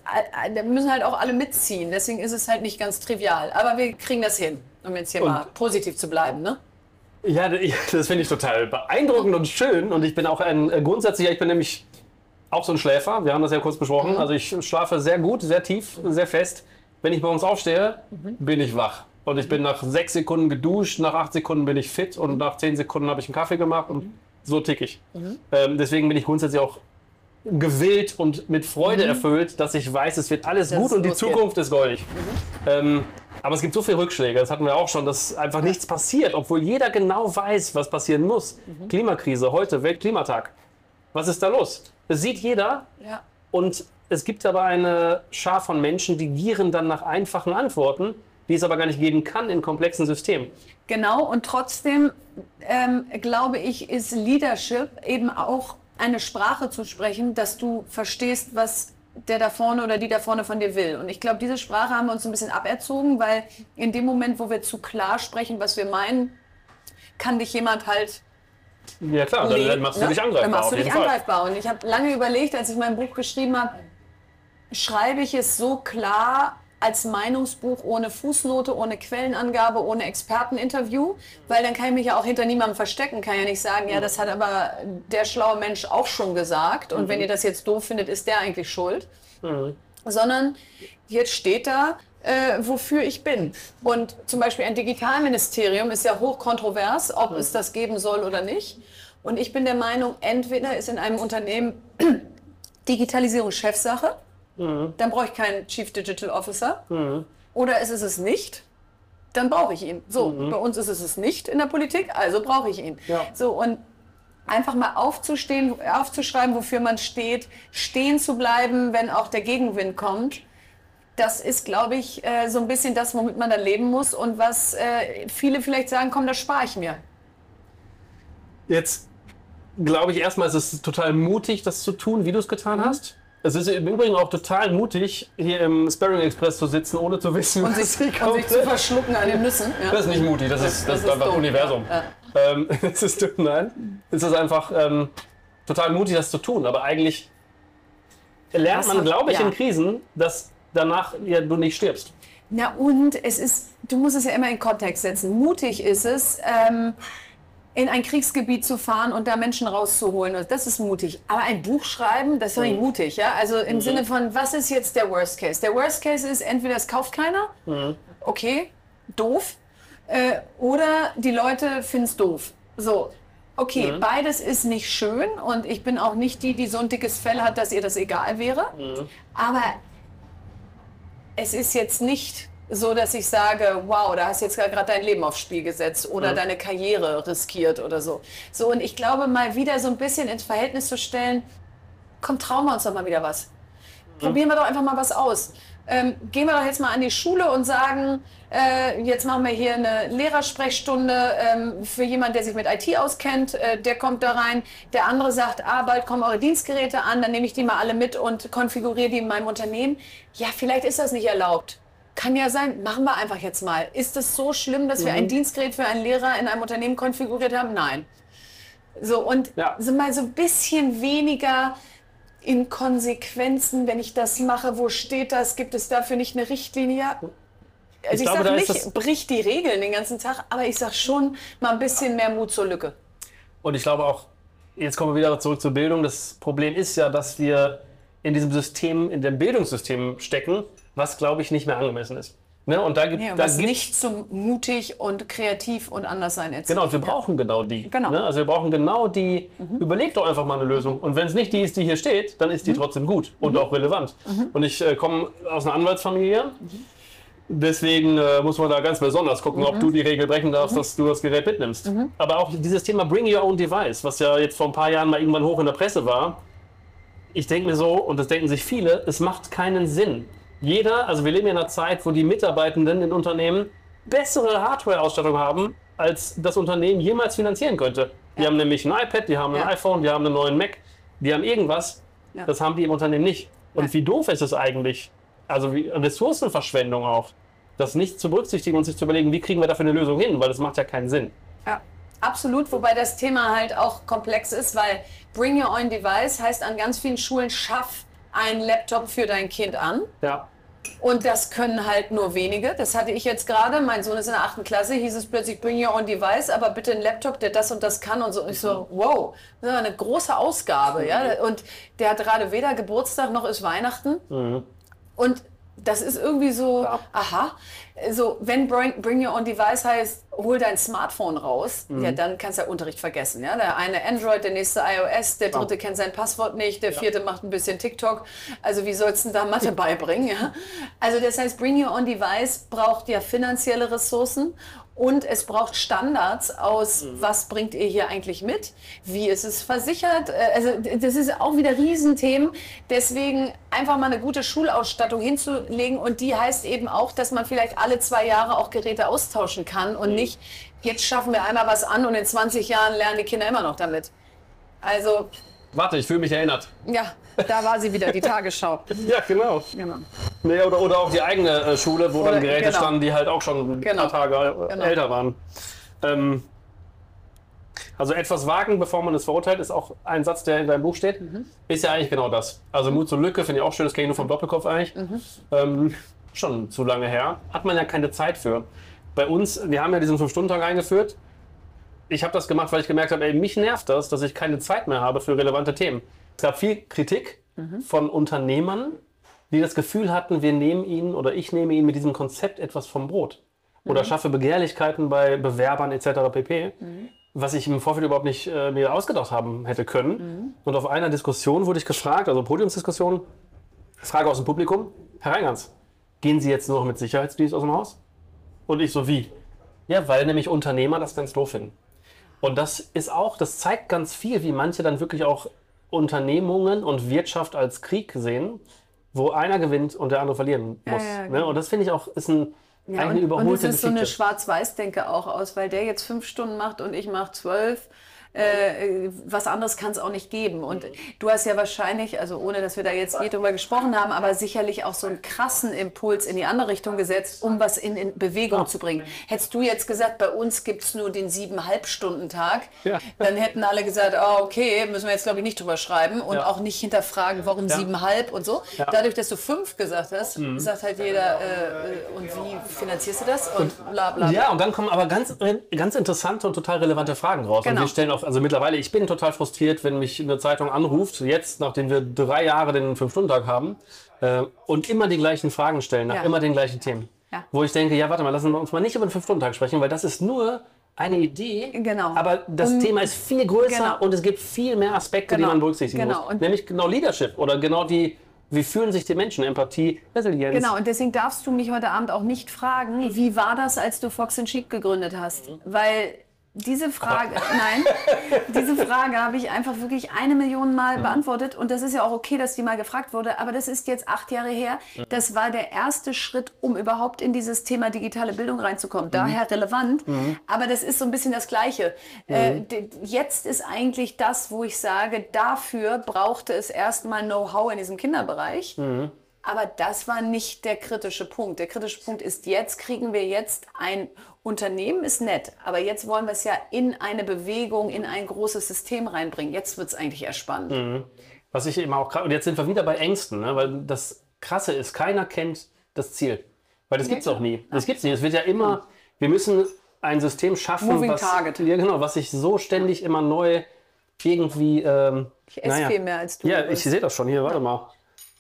C: da müssen halt auch alle mitziehen. Deswegen ist es halt nicht ganz trivial. Aber wir kriegen das hin, um jetzt hier
B: Und-
C: mal positiv zu bleiben. Ne?
B: Ja, das finde ich total beeindruckend und schön. Und ich bin auch ein äh, grundsätzlicher, ich bin nämlich auch so ein Schläfer. Wir haben das ja kurz besprochen. Also ich schlafe sehr gut, sehr tief, sehr fest. Wenn ich morgens aufstehe, bin ich wach. Und ich bin nach sechs Sekunden geduscht, nach acht Sekunden bin ich fit und nach zehn Sekunden habe ich einen Kaffee gemacht und so tick ich. Ähm, deswegen bin ich grundsätzlich auch gewillt und mit Freude erfüllt, dass ich weiß, es wird alles
C: Dass
B: gut und die. Zukunft ist goldig. Ähm, aber es gibt so viele Rückschläge, das hatten wir auch schon, dass einfach nichts passiert, obwohl jeder genau weiß, was passieren muss. Klimakrise, heute, Weltklimatag. Was ist da los? Das sieht jeder
C: Ja.
B: und es gibt aber eine Schar von Menschen, die gieren dann nach einfachen Antworten, die es aber gar nicht geben kann in komplexen Systemen.
C: Genau, und trotzdem ähm, glaube ich, ist Leadership eben auch eine Sprache zu sprechen, dass du verstehst, was der da vorne oder die da vorne von dir will. Und ich glaube, diese Sprache haben wir uns ein bisschen aberzogen, weil in dem Moment, wo wir zu klar sprechen, was wir meinen, kann dich jemand halt
B: Ja klar, dann, dann machst du
C: ne?
B: dich angreifbar.
C: Dann machst du dich
B: Fall.
C: angreifbar. Und ich habe lange überlegt, als ich mein Buch geschrieben habe, schreibe ich es so klar als Meinungsbuch ohne Fußnote, ohne Quellenangabe, ohne Experteninterview, weil dann kann ich mich ja auch hinter niemandem verstecken, kann ja nicht sagen, ja, das hat aber der schlaue Mensch auch schon gesagt und wenn ihr das jetzt doof findet, ist der eigentlich schuld, sondern jetzt steht da, äh, wofür ich bin. Und zum Beispiel ein Digitalministerium ist ja hochkontrovers, ob es das geben soll oder nicht. Und ich bin der Meinung, entweder ist in einem Unternehmen Digitalisierung Chefsache, dann brauche ich keinen Chief Digital Officer. Oder ist es es nicht, dann brauche ich ihn. So, bei uns ist es es nicht in der Politik, also brauche ich ihn.
B: Ja.
C: So, und einfach mal aufzustehen, aufzuschreiben, wofür man steht, stehen zu bleiben, wenn auch der Gegenwind kommt. Das ist, glaube ich, äh, so ein bisschen das, womit man dann leben muss und was äh, viele vielleicht sagen, komm, das spare ich mir.
B: Jetzt glaube ich erstmal, es ist total mutig, das zu tun, wie du es getan
C: Mhm.
B: hast. Es ist im Übrigen auch total mutig, hier im Sparring Express zu sitzen, ohne zu wissen,
C: Und
B: was
C: sich, und sich zu verschlucken an den Nüssen. Ja.
B: Das ist nicht mutig, das ist, das ist einfach
C: dumm,
B: Universum.
C: Ja.
B: Ähm, es ist dumm, nein. Es ist einfach ähm, total mutig, das zu tun. Aber eigentlich lernt
C: Was
B: man, glaube ich,
C: ja.
B: in Krisen, dass danach ja, du nicht stirbst.
C: Na und es ist, du musst es ja immer in Kontext setzen. Mutig ist es, ähm, in ein Kriegsgebiet zu fahren und da Menschen rauszuholen. Das ist mutig. Aber ein Buch schreiben, das ist doch nicht mutig. Ja? Also im Sinne von, was ist jetzt der Worst Case? Der Worst Case ist, entweder es kauft keiner, okay, doof, äh, oder die Leute finden es doof. So, okay, beides ist nicht schön und ich bin auch nicht die, die so ein dickes Fell hat, dass ihr das egal wäre. Aber es ist jetzt nicht so, dass ich sage, wow, da hast du jetzt gerade dein Leben aufs Spiel gesetzt oder deine Karriere riskiert oder so. So, und ich glaube, mal wieder so ein bisschen ins Verhältnis zu stellen, komm, trauen wir uns doch mal wieder was. Probieren wir doch einfach mal was aus. Ähm, gehen wir doch jetzt mal an die Schule und sagen, äh, jetzt machen wir hier eine Lehrersprechstunde ähm, für jemanden, der sich mit IT auskennt. Äh, der kommt da rein. Der andere sagt, ah, bald kommen eure Dienstgeräte an, dann nehme ich die mal alle mit und konfiguriere die in meinem Unternehmen. Ja, vielleicht ist das nicht erlaubt. Kann ja sein, machen wir einfach jetzt mal. Ist es so schlimm, dass wir ein Dienstgerät für einen Lehrer in einem Unternehmen konfiguriert haben? Nein. So, und
B: Ja.
C: so mal so ein bisschen weniger in Konsequenzen, wenn ich das mache, wo steht das? Gibt es dafür nicht eine Richtlinie? Also ich,
B: glaube,
C: sage nicht, bricht die Regeln den ganzen Tag, aber ich sage schon mal ein bisschen mehr Mut zur Lücke.
B: Und ich glaube auch, jetzt kommen wir wieder zurück zur Bildung. Das Problem ist ja, dass wir in diesem System, in dem Bildungssystem stecken, was, glaube ich, nicht mehr angemessen ist. Ne? Und da gibt da
C: was
B: gibt-
C: nicht so mutig und kreativ und anders sein erzählt.
B: Genau, und wir brauchen genau die.
C: Genau. Mhm.
B: Ne? Also wir brauchen genau die. Überleg doch einfach mal eine Lösung. Und wenn es nicht die ist, die hier steht, dann ist die trotzdem gut und auch relevant. Und ich äh, komme aus einer Anwaltsfamilie. Deswegen äh, muss man da ganz besonders gucken, ob du die Regel brechen darfst, dass du das Gerät mitnimmst. Aber auch dieses Thema Bring Your Own Device, was ja jetzt vor ein paar Jahren mal irgendwann hoch in der Presse war. Ich denke mir so, und das denken sich viele, es macht keinen Sinn. Jeder, also wir leben ja in einer Zeit, wo die Mitarbeitenden in Unternehmen bessere Hardware-Ausstattung haben, als das Unternehmen jemals finanzieren könnte. Die haben nämlich ein iPad, die haben ein
C: Ja.
B: iPhone, die haben einen neuen Mac, die haben irgendwas.
C: Ja.
B: Das haben die im Unternehmen nicht. Und
C: Ja.
B: wie doof ist es eigentlich? Also wie Ressourcenverschwendung auch. Das nicht zu berücksichtigen und sich zu überlegen, wie kriegen wir dafür eine Lösung hin, weil das macht ja keinen Sinn.
C: Ja, absolut. Wobei das Thema halt auch komplex ist, weil Bring Your Own Device heißt an ganz vielen Schulen, schaff einen Laptop für dein Kind an.
B: Ja.
C: Und das können halt nur wenige. Das hatte ich jetzt gerade. Mein Sohn ist in der achten Klasse, hieß es plötzlich, bring your own device, aber bitte ein Laptop, der das und das kann und so. Und ich so, wow, das ist eine große Ausgabe. Ja? Und der hat gerade weder Geburtstag noch ist Weihnachten. Und das ist irgendwie so, aha, so wenn bring, bring Your Own Device heißt, hol dein Smartphone raus, ja, dann kannst du ja Unterricht vergessen. Ja? Der eine Android, der nächste iOS, der dritte kennt sein Passwort nicht, der vierte macht ein bisschen TikTok. Also wie sollst du denn da Mathe beibringen? Ja? Also das heißt, Bring Your Own Device braucht ja finanzielle Ressourcen und es braucht Standards aus, was bringt ihr hier eigentlich mit? Wie ist es versichert? Äh, Also das ist auch wieder Riesenthemen. Deswegen einfach mal eine gute Schulausstattung hinzulegen und die heißt eben auch, dass man vielleicht alle zwei Jahre auch Geräte austauschen kann und nicht, jetzt schaffen wir einmal was an und in 20 Jahren lernen die Kinder immer noch damit. Also
B: Warte, ich fühle mich erinnert.
C: ja, da war sie wieder, die Tagesschau.
B: Ja, genau.
C: Genau.
B: Nee, oder, oder auch die eigene äh, Schule, wo
C: Oder-
B: dann Geräte
C: genau.
B: standen, die halt auch schon ein
C: Genau.
B: paar Tage äh,
C: Genau.
B: älter waren. Ähm, also etwas wagen, bevor man es verurteilt, ist auch ein Satz, der in deinem Buch steht.
C: Mhm.
B: Ist ja eigentlich genau das. Also Mut zur Lücke finde ich auch schön, das kenne ich nur vom Doppelkopf eigentlich.
C: Mhm.
B: Ähm, schon zu lange her. Hat man ja keine Zeit für. Bei uns, wir haben ja diesen 5-Stunden-Tag eingeführt. Ich habe das gemacht, weil ich gemerkt habe, ey, mich nervt das, dass ich keine Zeit mehr habe für relevante Themen. Es gab viel Kritik von Unternehmern, die das Gefühl hatten, wir nehmen ihnen oder ich nehme ihnen mit diesem Konzept etwas vom Brot. Oder schaffe Begehrlichkeiten bei Bewerbern etc. pp. Was ich im Vorfeld überhaupt nicht äh, mir ausgedacht haben hätte können. Und auf einer Diskussion wurde ich gefragt, also Podiumsdiskussion, Frage aus dem Publikum, Herr Reingans, gehen Sie jetzt nur noch mit Sicherheitsdienst aus dem Haus? Und ich so, wie? Ja, weil nämlich Unternehmer das ganz doof finden. Und das ist auch, das zeigt ganz viel, wie manche dann wirklich auch Unternehmungen und Wirtschaft als Krieg sehen, wo einer gewinnt und der andere verlieren muss.
C: ja,
B: ne?
C: genau.
B: Und das finde ich auch, ist ein, eigentlich eine
C: und, es ist so eine
B: Geschichte.
C: Schwarz-Weiß-Denke auch aus, weil der jetzt fünf Stunden macht und ich mache zwölf. Äh, was anderes kann es auch nicht geben. Und du hast ja wahrscheinlich, also ohne dass wir da jetzt je drüber gesprochen haben, aber sicherlich auch so einen krassen Impuls in die andere Richtung gesetzt, um was in, in Bewegung zu bringen. Hättest du jetzt gesagt, bei uns gibt es nur den siebeneinhalb-Stunden-Tag,
B: Ja.
C: dann hätten alle gesagt, oh, okay, müssen wir jetzt glaube ich nicht drüber schreiben und
B: Ja.
C: auch nicht hinterfragen, warum siebenhalb und so.
B: Ja. Mhm.
C: Dadurch, dass du fünf gesagt hast, sagt halt jeder, äh, äh, und wie finanzierst du das? Und bla bla bla.
B: Ja, und dann kommen aber ganz, ganz interessante und total relevante Fragen raus.
C: Genau.
B: Und wir stellen auch, also mittlerweile, ich bin total frustriert, wenn mich eine Zeitung anruft, jetzt, nachdem wir drei Jahre den Fünf-Stunden-Tag haben, äh, und immer die gleichen Fragen stellen, nach
C: Ja.
B: immer den gleichen Themen.
C: Ja.
B: Wo ich denke, ja, warte mal, lassen wir uns mal nicht über den Fünf-Stunden-Tag sprechen, weil das ist nur eine Idee.
C: Genau.
B: Aber das
C: Um-
B: Thema ist viel größer
C: Genau.
B: und es gibt viel mehr Aspekte,
C: Genau.
B: die man berücksichtigen
C: Genau.
B: muss.
C: Und-
B: Nämlich genau Leadership oder genau die, wie fühlen sich die Menschen, Empathie, Resilienz.
C: Genau, und deswegen darfst du mich heute Abend auch nicht fragen, wie war das, als du Fox Sheep gegründet hast? Weil diese Frage, nein, diese Frage habe ich einfach wirklich eine Million Mal beantwortet und das ist ja auch okay, dass die mal gefragt wurde, aber das ist jetzt acht Jahre her. Das war der erste Schritt, um überhaupt in dieses Thema digitale Bildung reinzukommen. Daher relevant, aber das ist so ein bisschen das Gleiche. Äh, d- jetzt ist eigentlich das, wo ich sage, dafür brauchte es erstmal Know-how in diesem Kinderbereich. Aber das war nicht der kritische Punkt. Der kritische Punkt ist, jetzt kriegen wir jetzt ein Unternehmen, ist nett, aber jetzt wollen wir es ja in eine Bewegung, in ein großes System reinbringen. Jetzt wird es eigentlich erst spannend.
B: Was ich eben auch gerade, und jetzt sind wir wieder bei Ängsten, ne? weil das Krasse ist, keiner kennt das Ziel. Weil das gibt es auch nie. Das gibt es nie. Es wird ja immer, wir müssen ein System schaffen,
C: Moving
B: was,
C: target.
B: Ja, genau, was sich so ständig immer neu irgendwie. Ähm,
C: Ich esse viel mehr als du
B: Ja,
C: übrigens.
B: ich sehe das schon hier, warte mal.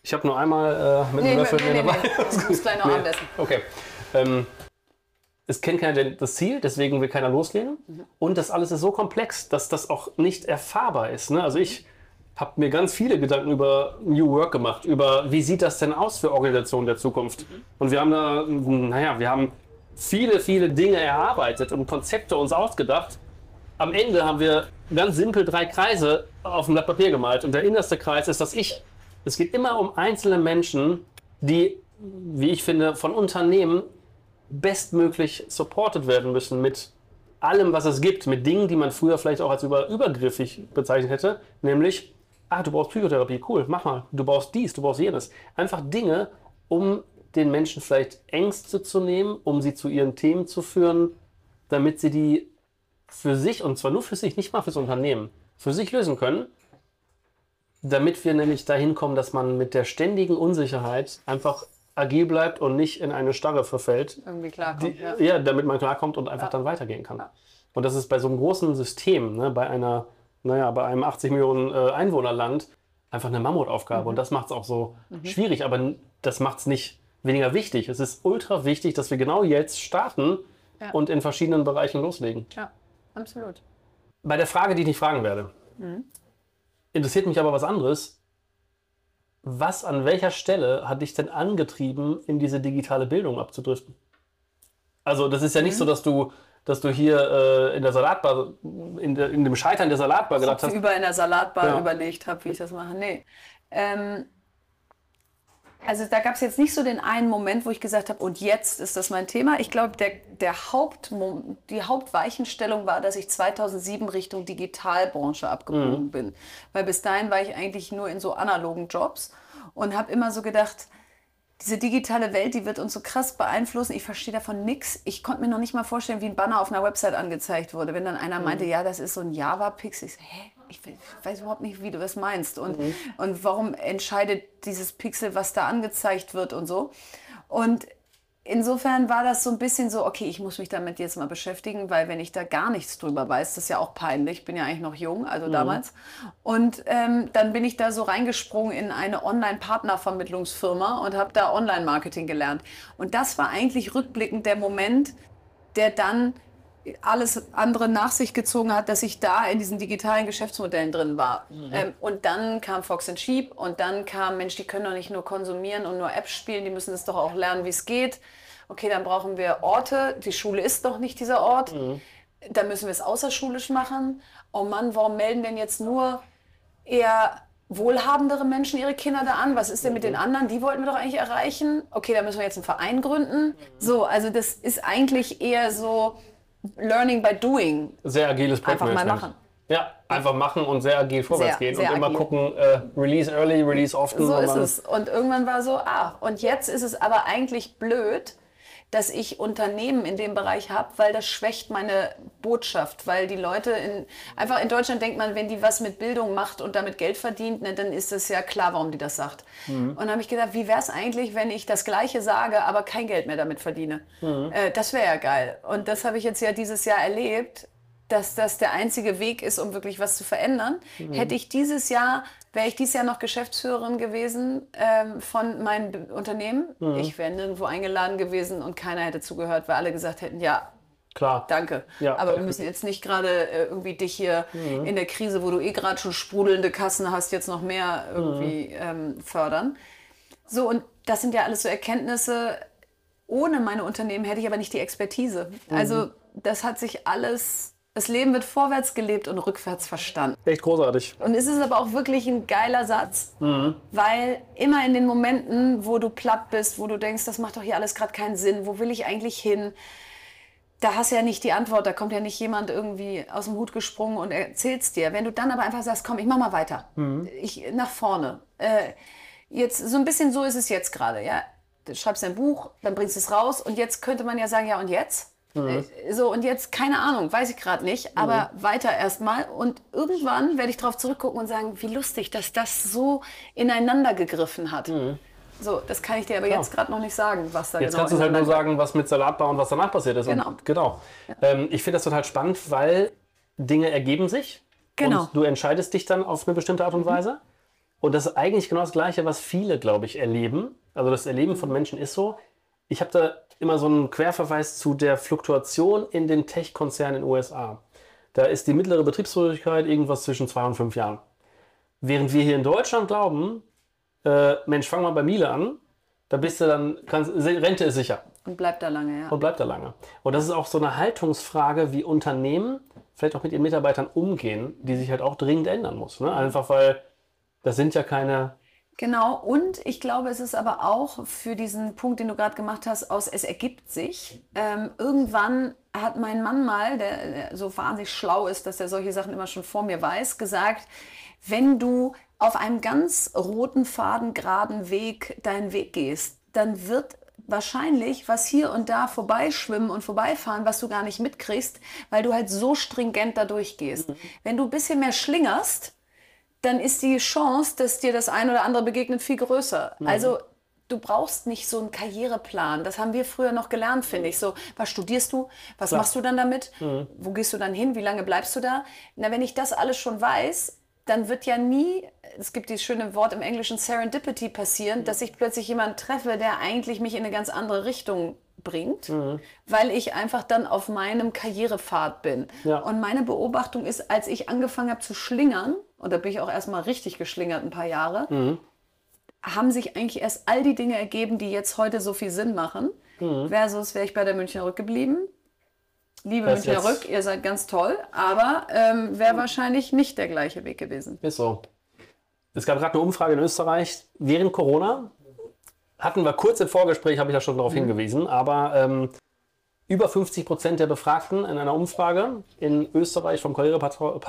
B: Ich habe nur einmal äh, mit
C: Nee,
B: einem
C: nee,
B: Löffel
C: nee, nee,
B: dabei.
C: nee. Du musst gleich noch Abendessen.
B: Okay. Ähm, es kennt keiner das Ziel, deswegen will keiner loslegen. Und das alles ist so komplex, dass das auch nicht erfahrbar ist. Ne? Also ich habe mir ganz viele Gedanken über New Work gemacht, über wie sieht das denn aus für Organisationen der Zukunft. Und wir haben da, naja, wir haben viele, viele Dinge erarbeitet und Konzepte uns ausgedacht. Am Ende haben wir ganz simpel drei Kreise auf dem Blatt Papier gemalt. Und der innerste Kreis ist das Ich. Es geht immer um einzelne Menschen, die, wie ich finde, von Unternehmen bestmöglich supported werden müssen mit allem, was es gibt, mit Dingen, die man früher vielleicht auch als über, übergriffig bezeichnet hätte, nämlich, ah, du brauchst Psychotherapie, cool, mach mal, du brauchst dies, du brauchst jenes. Einfach Dinge, um den Menschen vielleicht Ängste zu nehmen, um sie zu ihren Themen zu führen, damit sie die für sich, und zwar nur für sich, nicht mal fürs Unternehmen, für sich lösen können, damit wir nämlich dahin kommen, dass man mit der ständigen Unsicherheit einfach agil bleibt und nicht in eine Starre verfällt,
C: Irgendwie klarkommt.
B: die,
C: ja.
B: ja. damit man klarkommt und einfach dann weitergehen kann. Und das ist bei so einem großen System, ne, bei einer, naja, bei einem 80 Millionen äh, Einwohnerland einfach eine Mammutaufgabe.
C: Mhm.
B: Und das macht es auch so schwierig, aber das macht es nicht weniger wichtig. Es ist ultra wichtig, dass wir genau jetzt starten
C: Ja.
B: und in verschiedenen Bereichen loslegen.
C: ja, absolut.
B: Bei der Frage, die ich nicht fragen werde, interessiert mich aber was anderes. Was an welcher Stelle hat dich denn angetrieben, in diese digitale Bildung abzudriften? Also, das ist ja nicht so, dass du, dass du hier äh, in der Salatbar, in, der, in dem Scheitern der Salatbar gedacht hast.
C: über in der Salatbar
B: Ja.
C: überlegt habe, wie ich das mache. Nee. Ähm, also da gab es jetzt nicht so den einen Moment, wo ich gesagt habe, und jetzt ist das mein Thema. Ich glaube, der, der Haupt, die Hauptweichenstellung war, dass ich 2007 Richtung Digitalbranche abgebogen bin. Weil bis dahin war ich eigentlich nur in so analogen Jobs und habe immer so gedacht, diese digitale Welt, die wird uns so krass beeinflussen. Ich verstehe davon nichts. Ich konnte mir noch nicht mal vorstellen, wie ein Banner auf einer Website angezeigt wurde. Wenn dann einer meinte, ja, das ist so ein Java-Pixel. Ich so, hä? Ich we- weiß überhaupt nicht, wie du das meinst. Und, und warum entscheidet dieses Pixel, was da angezeigt wird und so. Und insofern war das so ein bisschen so, okay, ich muss mich damit jetzt mal beschäftigen, weil wenn ich da gar nichts drüber weiß, das ist ja auch peinlich, ich bin ja eigentlich noch jung, also damals. Und ähm, dann bin ich da so reingesprungen in eine Online-Partnervermittlungsfirma und habe da Online-Marketing gelernt. Und das war eigentlich rückblickend der Moment, der dann alles andere nach sich gezogen hat, dass ich da in diesen digitalen Geschäftsmodellen drin war. Ähm, und dann kam Fox and Sheep und dann kam, Mensch, die können doch nicht nur konsumieren und nur Apps spielen, die müssen es doch auch lernen, wie es geht. Okay, dann brauchen wir Orte. Die Schule ist doch nicht dieser Ort. Da müssen wir es außerschulisch machen. Oh Mann, warum melden denn jetzt nur eher wohlhabendere Menschen ihre Kinder da an? Was ist denn mit den anderen? Die wollten wir doch eigentlich erreichen. Okay, da müssen wir jetzt einen Verein gründen. So, also das ist eigentlich eher so Learning by Doing.
B: Sehr agiles
C: Einfach mal
B: Projektmanagement.
C: machen.
B: Ja, einfach machen und sehr agil vorwärts
C: Sehr,
B: gehen
C: sehr
B: und immer
C: agil.
B: gucken, äh, Release early, Release often.
C: So ist es. Und irgendwann war so, ah, und jetzt ist es aber eigentlich blöd, dass ich Unternehmen in dem Bereich habe, weil das schwächt meine Botschaft, weil die Leute in, einfach in Deutschland denkt man, wenn die was mit Bildung macht und damit Geld verdient, ne, dann ist es ja klar, warum die das sagt. Und dann habe ich gedacht, wie wäre es eigentlich, wenn ich das Gleiche sage, aber kein Geld mehr damit verdiene? Äh, das wäre ja geil. Und das habe ich jetzt ja dieses Jahr erlebt, dass das der einzige Weg ist, um wirklich was zu verändern. Hätte ich dieses Jahr, wäre ich dieses Jahr noch Geschäftsführerin gewesen ähm, von meinem B- Unternehmen. Ich wäre nirgendwo eingeladen gewesen und keiner hätte zugehört, weil alle gesagt hätten, ja,
B: Klar.
C: danke.
B: Ja.
C: Aber wir müssen jetzt nicht gerade äh, irgendwie dich hier in der Krise, wo du eh gerade schon sprudelnde Kassen hast, jetzt noch mehr irgendwie ähm, fördern. So, und das sind ja alles so Erkenntnisse. Ohne meine Unternehmen hätte ich aber nicht die Expertise. Also das hat sich alles, das Leben wird vorwärts gelebt und rückwärts verstanden.
B: Echt großartig.
C: Und es ist aber auch wirklich ein geiler Satz, weil immer in den Momenten, wo du platt bist, wo du denkst, das macht doch hier alles gerade keinen Sinn, wo will ich eigentlich hin, da hast du ja nicht die Antwort, da kommt ja nicht jemand irgendwie aus dem Hut gesprungen und erzählt's dir. Wenn du dann aber einfach sagst, komm, ich mach mal weiter, ich nach vorne. Äh, jetzt so ein bisschen so ist es jetzt gerade, ja. Du schreibst ein Buch, dann bringst du es raus und jetzt könnte man ja sagen, ja und jetzt? Äh, So, und jetzt, keine Ahnung, weiß ich gerade nicht, aber weiter erstmal. Und irgendwann werde ich darauf zurückgucken und sagen, wie lustig, dass das so ineinander gegriffen hat. So, das kann ich dir aber jetzt gerade noch nicht sagen, was da
B: Jetzt
C: genau
B: kannst du halt nur sagen, was mit Salatbar und was danach passiert ist.
C: Genau.
B: Und, genau. Ähm, ich finde das total spannend, weil Dinge ergeben sich.
C: Genau. Mhm.
B: Und du entscheidest dich dann auf eine bestimmte Art und Weise. Und das ist eigentlich genau das Gleiche, was viele, glaube ich, erleben. Also das Erleben von Menschen ist so. Ich habe da immer so einen Querverweis zu der Fluktuation in den Tech-Konzernen in den USA. Da ist die mittlere Betriebsfähigkeit irgendwas zwischen zwei und fünf Jahren. Während wir hier in Deutschland glauben, äh, Mensch, fang mal bei Miele an, da bist du dann, kannst, Rente ist sicher
C: Und bleibt da lange, ja.
B: und bleibt da lange. Und das ist auch so eine Haltungsfrage, wie Unternehmen vielleicht auch mit ihren Mitarbeitern umgehen, die sich halt auch dringend ändern muss. Ne? Einfach weil das sind ja keine.
C: Genau, und ich glaube, es ist aber auch für diesen Punkt, den du gerade gemacht hast, aus es ergibt sich. Ähm, irgendwann hat mein Mann mal, der, der so wahnsinnig schlau ist, dass er solche Sachen immer schon vor mir weiß, gesagt, wenn du auf einem ganz roten Faden geraden Weg deinen Weg gehst, dann wird wahrscheinlich was hier und da vorbeischwimmen und vorbeifahren, was du gar nicht mitkriegst, weil du halt so stringent da durchgehst. Wenn du ein bisschen mehr schlingerst, dann ist die Chance, dass dir das ein oder andere begegnet, viel größer. Also du brauchst nicht so einen Karriereplan. Das haben wir früher noch gelernt, finde ich. So, was studierst du? Was machst du dann damit? Wo gehst du dann hin? Wie lange bleibst du da? Na, wenn ich das alles schon weiß, dann wird ja nie, es gibt dieses schöne Wort im Englischen Serendipity passieren, dass ich plötzlich jemanden treffe, der eigentlich mich in eine ganz andere Richtung bringt, weil ich einfach dann auf meinem Karrierepfad bin.
B: Ja.
C: Und meine Beobachtung ist, als ich angefangen habe zu schlingern, und da bin ich auch erstmal richtig geschlingert ein paar Jahre, haben sich eigentlich erst all die Dinge ergeben, die jetzt heute so viel Sinn machen. Versus wäre ich bei der Münchner Rück geblieben. Liebe
B: Das
C: Münchner Rück, ihr seid ganz toll, aber ähm, wäre wahrscheinlich nicht der gleiche Weg gewesen.
B: Ist so. Es gab gerade eine Umfrage in Österreich während Corona. Hatten wir kurz im Vorgespräch, habe ich ja schon darauf hingewiesen, aber ähm, über 50 Prozent der Befragten in einer Umfrage in Österreich vom Karriereportal,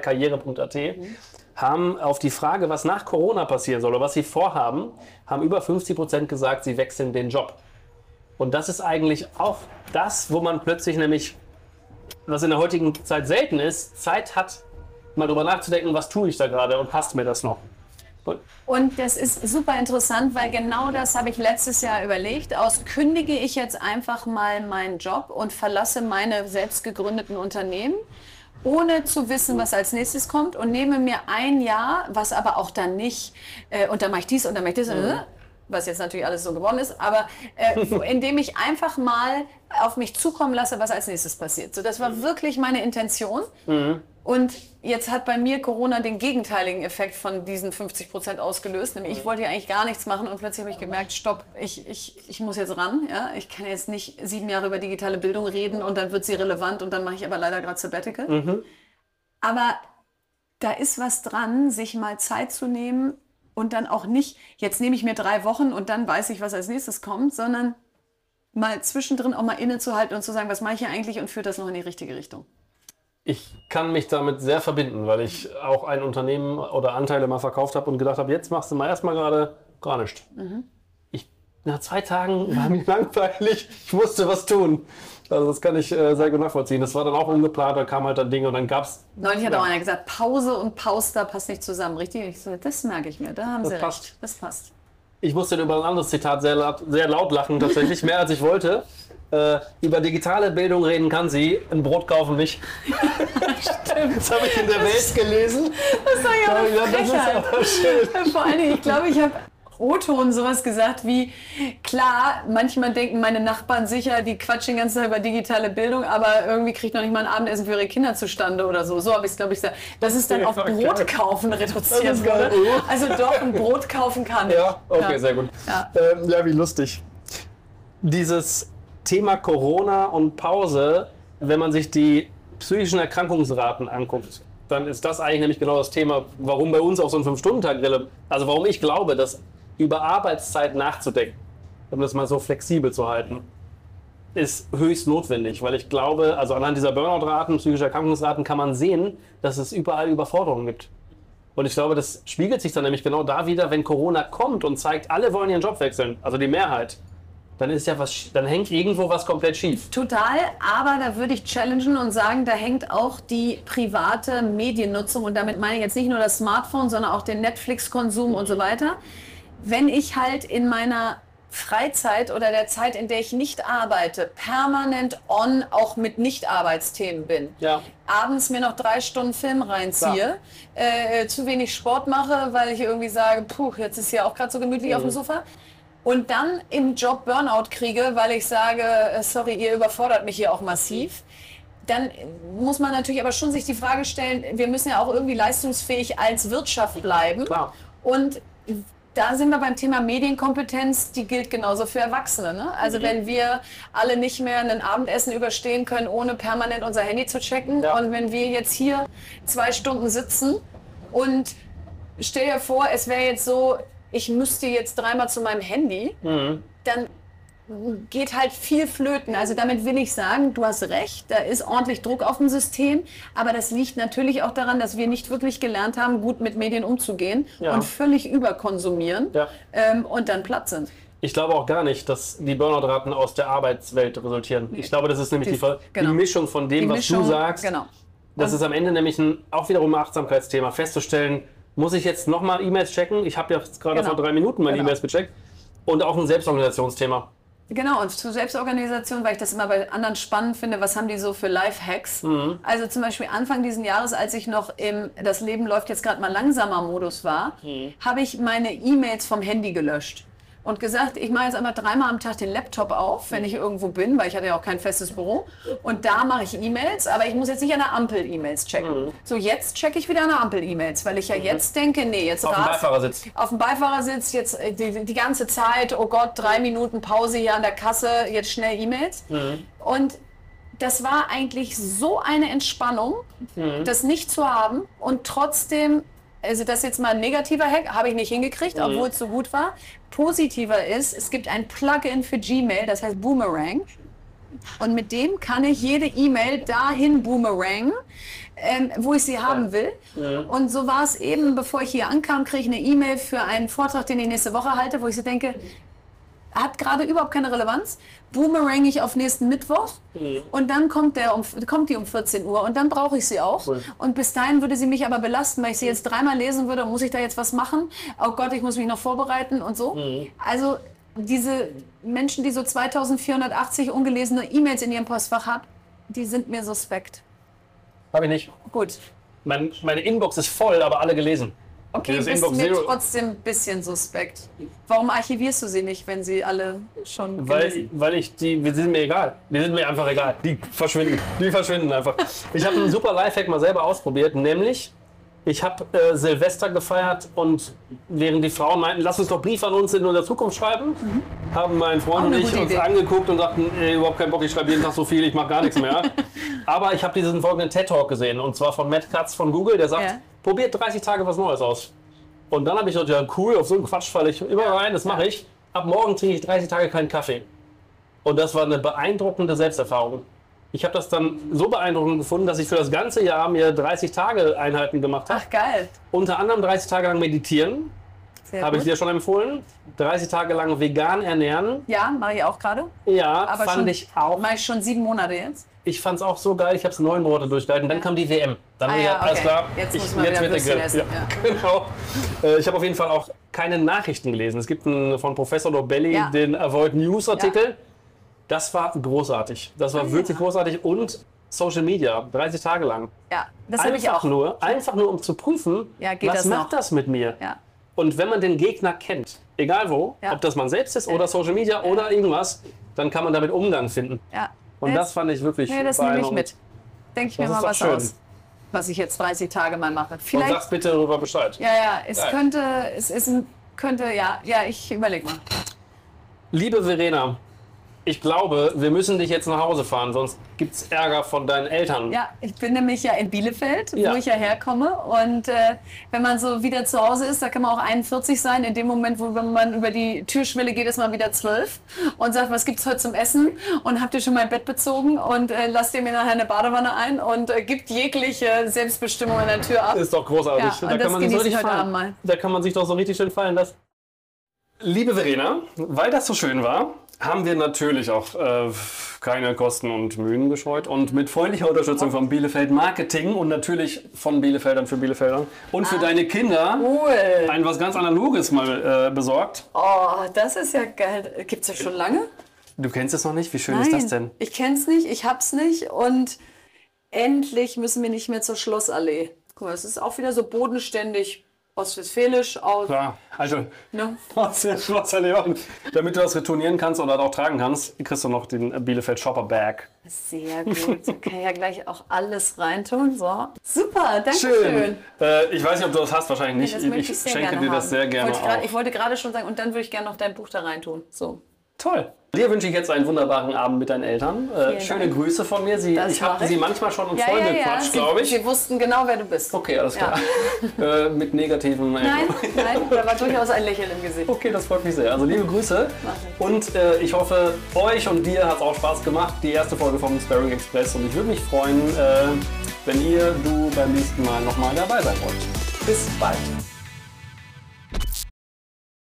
B: karriere.at haben auf die Frage, was nach Corona passieren soll oder was sie vorhaben, haben über 50 Prozent gesagt, sie wechseln den Job. Und das ist eigentlich auch das, wo man plötzlich nämlich, was in der heutigen Zeit selten ist, Zeit hat, mal drüber nachzudenken, was tue ich da gerade und passt mir das noch. Und
C: das ist super interessant, weil genau das habe ich letztes Jahr überlegt. Aus kündige ich jetzt einfach mal meinen Job und verlasse meine selbst gegründeten Unternehmen, ohne zu wissen, was als nächstes kommt und nehme mir ein Jahr, was aber auch dann nicht, äh, und dann mache ich dies und dann mache ich das, äh, was jetzt natürlich alles so geworden ist, aber äh, indem ich einfach mal auf mich zukommen lasse, was als nächstes passiert. So, das war wirklich meine Intention. Und jetzt hat bei mir Corona den gegenteiligen Effekt von diesen 50 Prozent ausgelöst. Nämlich ich wollte ja eigentlich gar nichts machen und plötzlich habe ich gemerkt, stopp, ich, ich, ich muss jetzt ran. Ja? Ich kann jetzt nicht sieben Jahre über digitale Bildung reden und dann wird sie relevant und dann mache ich aber leider gerade Sabbatical. Aber da ist was dran, sich mal Zeit zu nehmen und dann auch nicht, jetzt nehme ich mir drei Wochen und dann weiß ich, was als nächstes kommt, sondern mal zwischendrin auch mal innezuhalten und zu sagen, was mache ich hier eigentlich und führt das noch in die richtige Richtung.
B: Ich kann mich damit sehr verbinden, weil ich auch ein Unternehmen oder Anteile mal verkauft habe und gedacht habe, jetzt machst du mal erstmal gerade gar nichts. Ich, nach zwei Tagen war mir langweilig, ich musste was tun. Also das kann ich äh, sehr gut nachvollziehen. Das war dann auch ungeplant, da kam halt dann Ding und dann gab es
C: Neulich hat auch einer gesagt, Pause und Pauster passt nicht zusammen, richtig? Ich so, das merke ich mir, da haben
B: Das
C: Sie
B: passt.
C: recht. Das passt.
B: Ich musste über ein anderes Zitat sehr laut, sehr laut lachen, tatsächlich, mehr als ich wollte. Äh, über digitale Bildung reden kann sie, ein Brot kaufen nicht. Das habe ich in der Welt gelesen.
C: Das ist ja eine
B: Ja, das ist aber schön.
C: Vor allen Dingen, ich glaube, ich habe O-Ton sowas gesagt wie, klar, manchmal denken meine Nachbarn sicher, die quatschen den ganzen Tag über digitale Bildung, aber irgendwie kriegt noch nicht mal ein Abendessen für ihre Kinder zustande oder so. So habe ich es, glaube ich, gesagt. Das ist dann auf. Brot kaufen reduziert wurde. Also doch, ein Brot kaufen kann.
B: Ja, okay,
C: Ja.
B: sehr gut.
C: Ja.
B: Ähm, ja, wie lustig. Dieses Thema Corona und Pause, wenn man sich die psychischen Erkrankungsraten anguckt, dann ist das eigentlich nämlich genau das Thema, warum bei uns auch so ein Fünf-Stunden-Tag relevant Also warum ich glaube, dass über Arbeitszeit nachzudenken, um das mal so flexibel zu halten, ist höchst notwendig, weil ich glaube, also anhand dieser Burnout-Raten, psychischer Erkrankungsraten kann man sehen, dass es überall Überforderungen gibt. Und ich glaube, das spiegelt sich dann nämlich genau da wieder, wenn Corona kommt und zeigt, alle wollen ihren Job wechseln, also die Mehrheit, dann ist ja was, dann hängt irgendwo was komplett schief.
C: Total, aber da würde ich challengen und sagen, da hängt auch die private Mediennutzung und damit meine ich jetzt nicht nur das Smartphone, sondern auch den Netflix-Konsum und so weiter. Wenn ich halt in meiner Freizeit oder der Zeit, in der ich nicht arbeite, permanent on, auch mit Nicht-Arbeitsthemen bin.
B: Ja.
C: Abends mir noch drei Stunden Film reinziehe, äh, zu wenig Sport mache, weil ich irgendwie sage, puh, jetzt ist ja auch gerade so gemütlich auf dem Sofa. Und dann im Job Burnout kriege, weil ich sage, äh, sorry, ihr überfordert mich hier auch massiv. Dann muss man natürlich aber schon sich die Frage stellen, wir müssen ja auch irgendwie leistungsfähig als Wirtschaft bleiben.
B: Klar.
C: Und da sind wir beim Thema Medienkompetenz, die gilt genauso für Erwachsene. Ne? Also
B: Mhm.
C: wenn wir alle nicht mehr ein Abendessen überstehen können, ohne permanent unser Handy zu checken
B: Ja.
C: und wenn wir jetzt hier zwei Stunden sitzen und stell dir vor, es wäre jetzt so, ich müsste jetzt dreimal zu meinem Handy,
B: Mhm.
C: dann geht halt viel flöten. Also damit will ich sagen, du hast recht, da ist ordentlich Druck auf dem System, aber das liegt natürlich auch daran, dass wir nicht wirklich gelernt haben, gut mit Medien umzugehen
B: Ja.
C: und völlig überkonsumieren
B: Ja.
C: ähm, und dann platt sind.
B: Ich glaube auch gar nicht, dass die Burnout-Raten aus der Arbeitswelt resultieren. Ich glaube, das ist nämlich die,
C: Die- genau.
B: die Mischung von dem,
C: Die
B: was
C: Mischung,
B: du sagst.
C: genau.
B: Das ist am Ende nämlich ein, auch wiederum ein Achtsamkeitsthema, festzustellen, muss ich jetzt nochmal E-Mails checken? Ich habe ja jetzt gerade
C: Genau.
B: vor drei Minuten meine
C: Genau.
B: E-Mails gecheckt. Und auch ein Selbstorganisationsthema.
C: Genau, und zur Selbstorganisation, weil ich das immer bei anderen spannend finde, was haben die so für Life-Hacks?
B: Mhm.
C: Also zum Beispiel Anfang diesen Jahres, als ich noch im Das Leben läuft jetzt gerade mal langsamer Modus war,
B: Mhm.
C: habe ich meine E-Mails vom Handy gelöscht. Und gesagt, ich mache jetzt einmal dreimal am Tag den Laptop auf, wenn ich irgendwo bin, weil ich hatte ja auch kein festes Büro. Und da mache ich E-Mails, aber ich muss jetzt nicht an der Ampel E-Mails checken.
B: Mhm.
C: So, jetzt checke ich wieder an der Ampel E-Mails, weil ich ja jetzt denke, nee, jetzt
B: Auf dem Beifahrersitz.
C: auf dem Beifahrersitz jetzt äh, die, die ganze Zeit, oh Gott, drei Minuten Pause hier an der Kasse, jetzt schnell E-Mails. Und das war eigentlich so eine Entspannung, das nicht zu haben und trotzdem, also das ist jetzt mal ein negativer Hack, habe ich nicht hingekriegt, obwohl es so gut war. Positiver ist, es gibt ein Plugin für Gmail, das heißt Boomerang. Und mit dem kann ich jede E-Mail dahin boomerang, ähm, wo ich sie haben will. Und so war es eben, bevor ich hier ankam, kriege ich eine E-Mail für einen Vortrag, den ich nächste Woche halte, wo ich so denke, hat gerade überhaupt keine Relevanz. Boomerang ich auf nächsten Mittwoch und dann kommt, der um, kommt die um 14 Uhr und dann brauche ich sie auch.
B: Cool.
C: Und bis dahin würde sie mich aber belasten, weil ich sie jetzt dreimal lesen würde, muss ich da jetzt was machen? Oh Gott, ich muss mich noch vorbereiten und so. Also diese Menschen, die so 2480 ungelesene E-Mails in ihrem Postfach haben, die sind mir suspekt.
B: Habe ich nicht.
C: Gut.
B: Mein, meine Inbox ist voll, aber alle gelesen.
C: Okay,
B: Das
C: bist
B: Inbox
C: mir trotzdem ein bisschen suspekt. Warum archivierst du sie nicht, wenn sie alle schon
B: Weil,
C: gelesen
B: weil ich die, die sind mir egal. Die sind mir einfach egal. Die verschwinden. Die verschwinden einfach. Ich habe einen super Lifehack mal selber ausprobiert, nämlich ich habe äh, Silvester gefeiert und während die Frauen meinten, lass uns doch Brief an uns in unserer Zukunft schreiben, haben mein
C: Mhm.
B: Freund und ich uns
C: Idee.
B: angeguckt und sagten, ey, überhaupt keinen Bock, ich schreibe jeden Tag so viel, ich mache gar nichts mehr. Aber ich habe diesen folgenden TED-Talk gesehen und zwar von Matt Katz von Google, der sagt,
C: Ja.
B: Probiert 30 Tage was Neues aus. Und dann habe ich gedacht, ja cool, auf so einen Quatsch falle ich immer rein, das mache ich. Ab morgen trinke ich 30 Tage keinen Kaffee. Und das war eine beeindruckende Selbsterfahrung. Ich habe das dann so beeindruckend gefunden, dass ich für das ganze Jahr mir 30 Tage Einheiten gemacht habe.
C: Ach geil.
B: Unter anderem 30 Tage lang meditieren, habe ich dir schon empfohlen. 30 Tage lang vegan ernähren.
C: Ja, mache ich auch gerade.
B: Ja,
C: Aber
B: fand
C: schon,
B: ich auch.
C: Mache ich schon sieben Monate jetzt.
B: Ich fand es auch so geil. Ich habe es neun Monate durchgehalten. Dann kam die WM. Dann
C: Ah ja,
B: alles
C: okay.
B: klar.
C: Jetzt
B: ich,
C: muss man wieder
B: wird der Grill.
C: essen,
B: Ja, Genau. Äh, Ich habe auf jeden Fall auch keine Nachrichten gelesen. Es gibt einen, von Professor Dobelli
C: Ja.
B: den Avoid News Artikel. Das war großartig. Das war
C: Ah,
B: wirklich
C: ja.
B: großartig. Und Social Media, 30 Tage lang.
C: Ja, das habe ich
B: Einfach
C: auch.
B: nur, einfach nur, um zu prüfen,
C: Ja,
B: was
C: das
B: macht
C: noch?
B: das mit mir?
C: Ja.
B: Und wenn man den Gegner kennt, egal wo,
C: Ja.
B: ob das man selbst ist oder Social Media oder irgendwas, dann kann man damit Umgang finden.
C: Ja.
B: Und
C: Nee,
B: das fand ich wirklich
C: nee, das nehme ich mit. Denke ich mir mal was
B: schön.
C: aus, was ich jetzt 30 Tage mal mache.
B: Und
C: Vielleicht,
B: sagst bitte darüber Bescheid.
C: ja, ja, es
B: Geil.
C: könnte, es ist könnte, ja, ja, ich überlege mal.
B: Liebe Verena, ich glaube, wir müssen dich jetzt nach Hause fahren, sonst gibt es Ärger von deinen Eltern.
C: Ja, ich bin nämlich ja in Bielefeld,
B: Ja.
C: wo ich ja herkomme. Und äh, wenn man so wieder zu Hause ist, da kann man auch 41 sein. In dem Moment, wo man über die Türschwelle geht, ist man wieder 12 und sagt, was gibt's heute zum Essen? Und habt ihr schon mein Bett bezogen? Und äh, lasst ihr mir nachher eine Badewanne ein? Und äh, gibt jegliche Selbstbestimmung an der Tür ab.
B: Ist doch großartig.
C: Ja, das
B: sich
C: genieße ich
B: richtig fallen. Da kann man sich doch so richtig schön fallen lassen. Liebe Verena, weil das so schön war, haben wir natürlich auch äh, keine Kosten und Mühen gescheut und mit freundlicher Unterstützung von Bielefeld Marketing und natürlich von Bielefeldern für Bielefeldern und für deine Kinder
C: Cool.
B: ein was ganz Analoges mal äh, besorgt.
C: Oh, das ist ja geil. Gibt's das schon lange?
B: Du kennst es noch nicht? Wie schön ist das denn?
C: Ich kenn's nicht, ich hab's nicht und endlich müssen wir nicht mehr zur Schlossallee. Guck mal, es ist auch wieder so bodenständig ostwestfälisch aus.
B: Ja, also
C: Ne?
B: Und Damit du das retournieren kannst oder auch tragen kannst, kriegst du noch den Bielefeld Shopper Bag.
C: Sehr gut. So kann ich ja gleich auch alles reintun. So. Super, danke schön.
B: Schön. Äh, ich weiß nicht, ob du das hast, wahrscheinlich
C: Das
B: nicht.
C: möchte
B: ich
C: sehr
B: schenke dir das
C: haben.
B: sehr gerne
C: wollte ich grad-
B: auch.
C: Ich wollte gerade schon sagen, und dann würde ich gerne noch dein Buch da reintun. So.
B: Toll. Dir wünsche ich jetzt einen wunderbaren Abend mit deinen Eltern. Äh, schöne
C: Dank.
B: Grüße von mir. Sie, ich habe sie manchmal schon und
C: Ja,
B: voll
C: ja, ja.
B: glaube ich.
C: Sie wussten genau, wer du bist.
B: Okay, alles
C: Ja.
B: klar. äh, mit negativen.
C: Nein, nein, da war durchaus ein Lächeln im Gesicht.
B: Okay, das freut mich sehr. Also liebe Grüße.
C: Mach
B: Und äh, ich hoffe, euch und dir hat es auch Spaß gemacht. Die erste Folge vom Sparring Express. Und ich würde mich freuen, äh, wenn ihr, du beim nächsten Mal nochmal dabei sein wollt. Bis bald.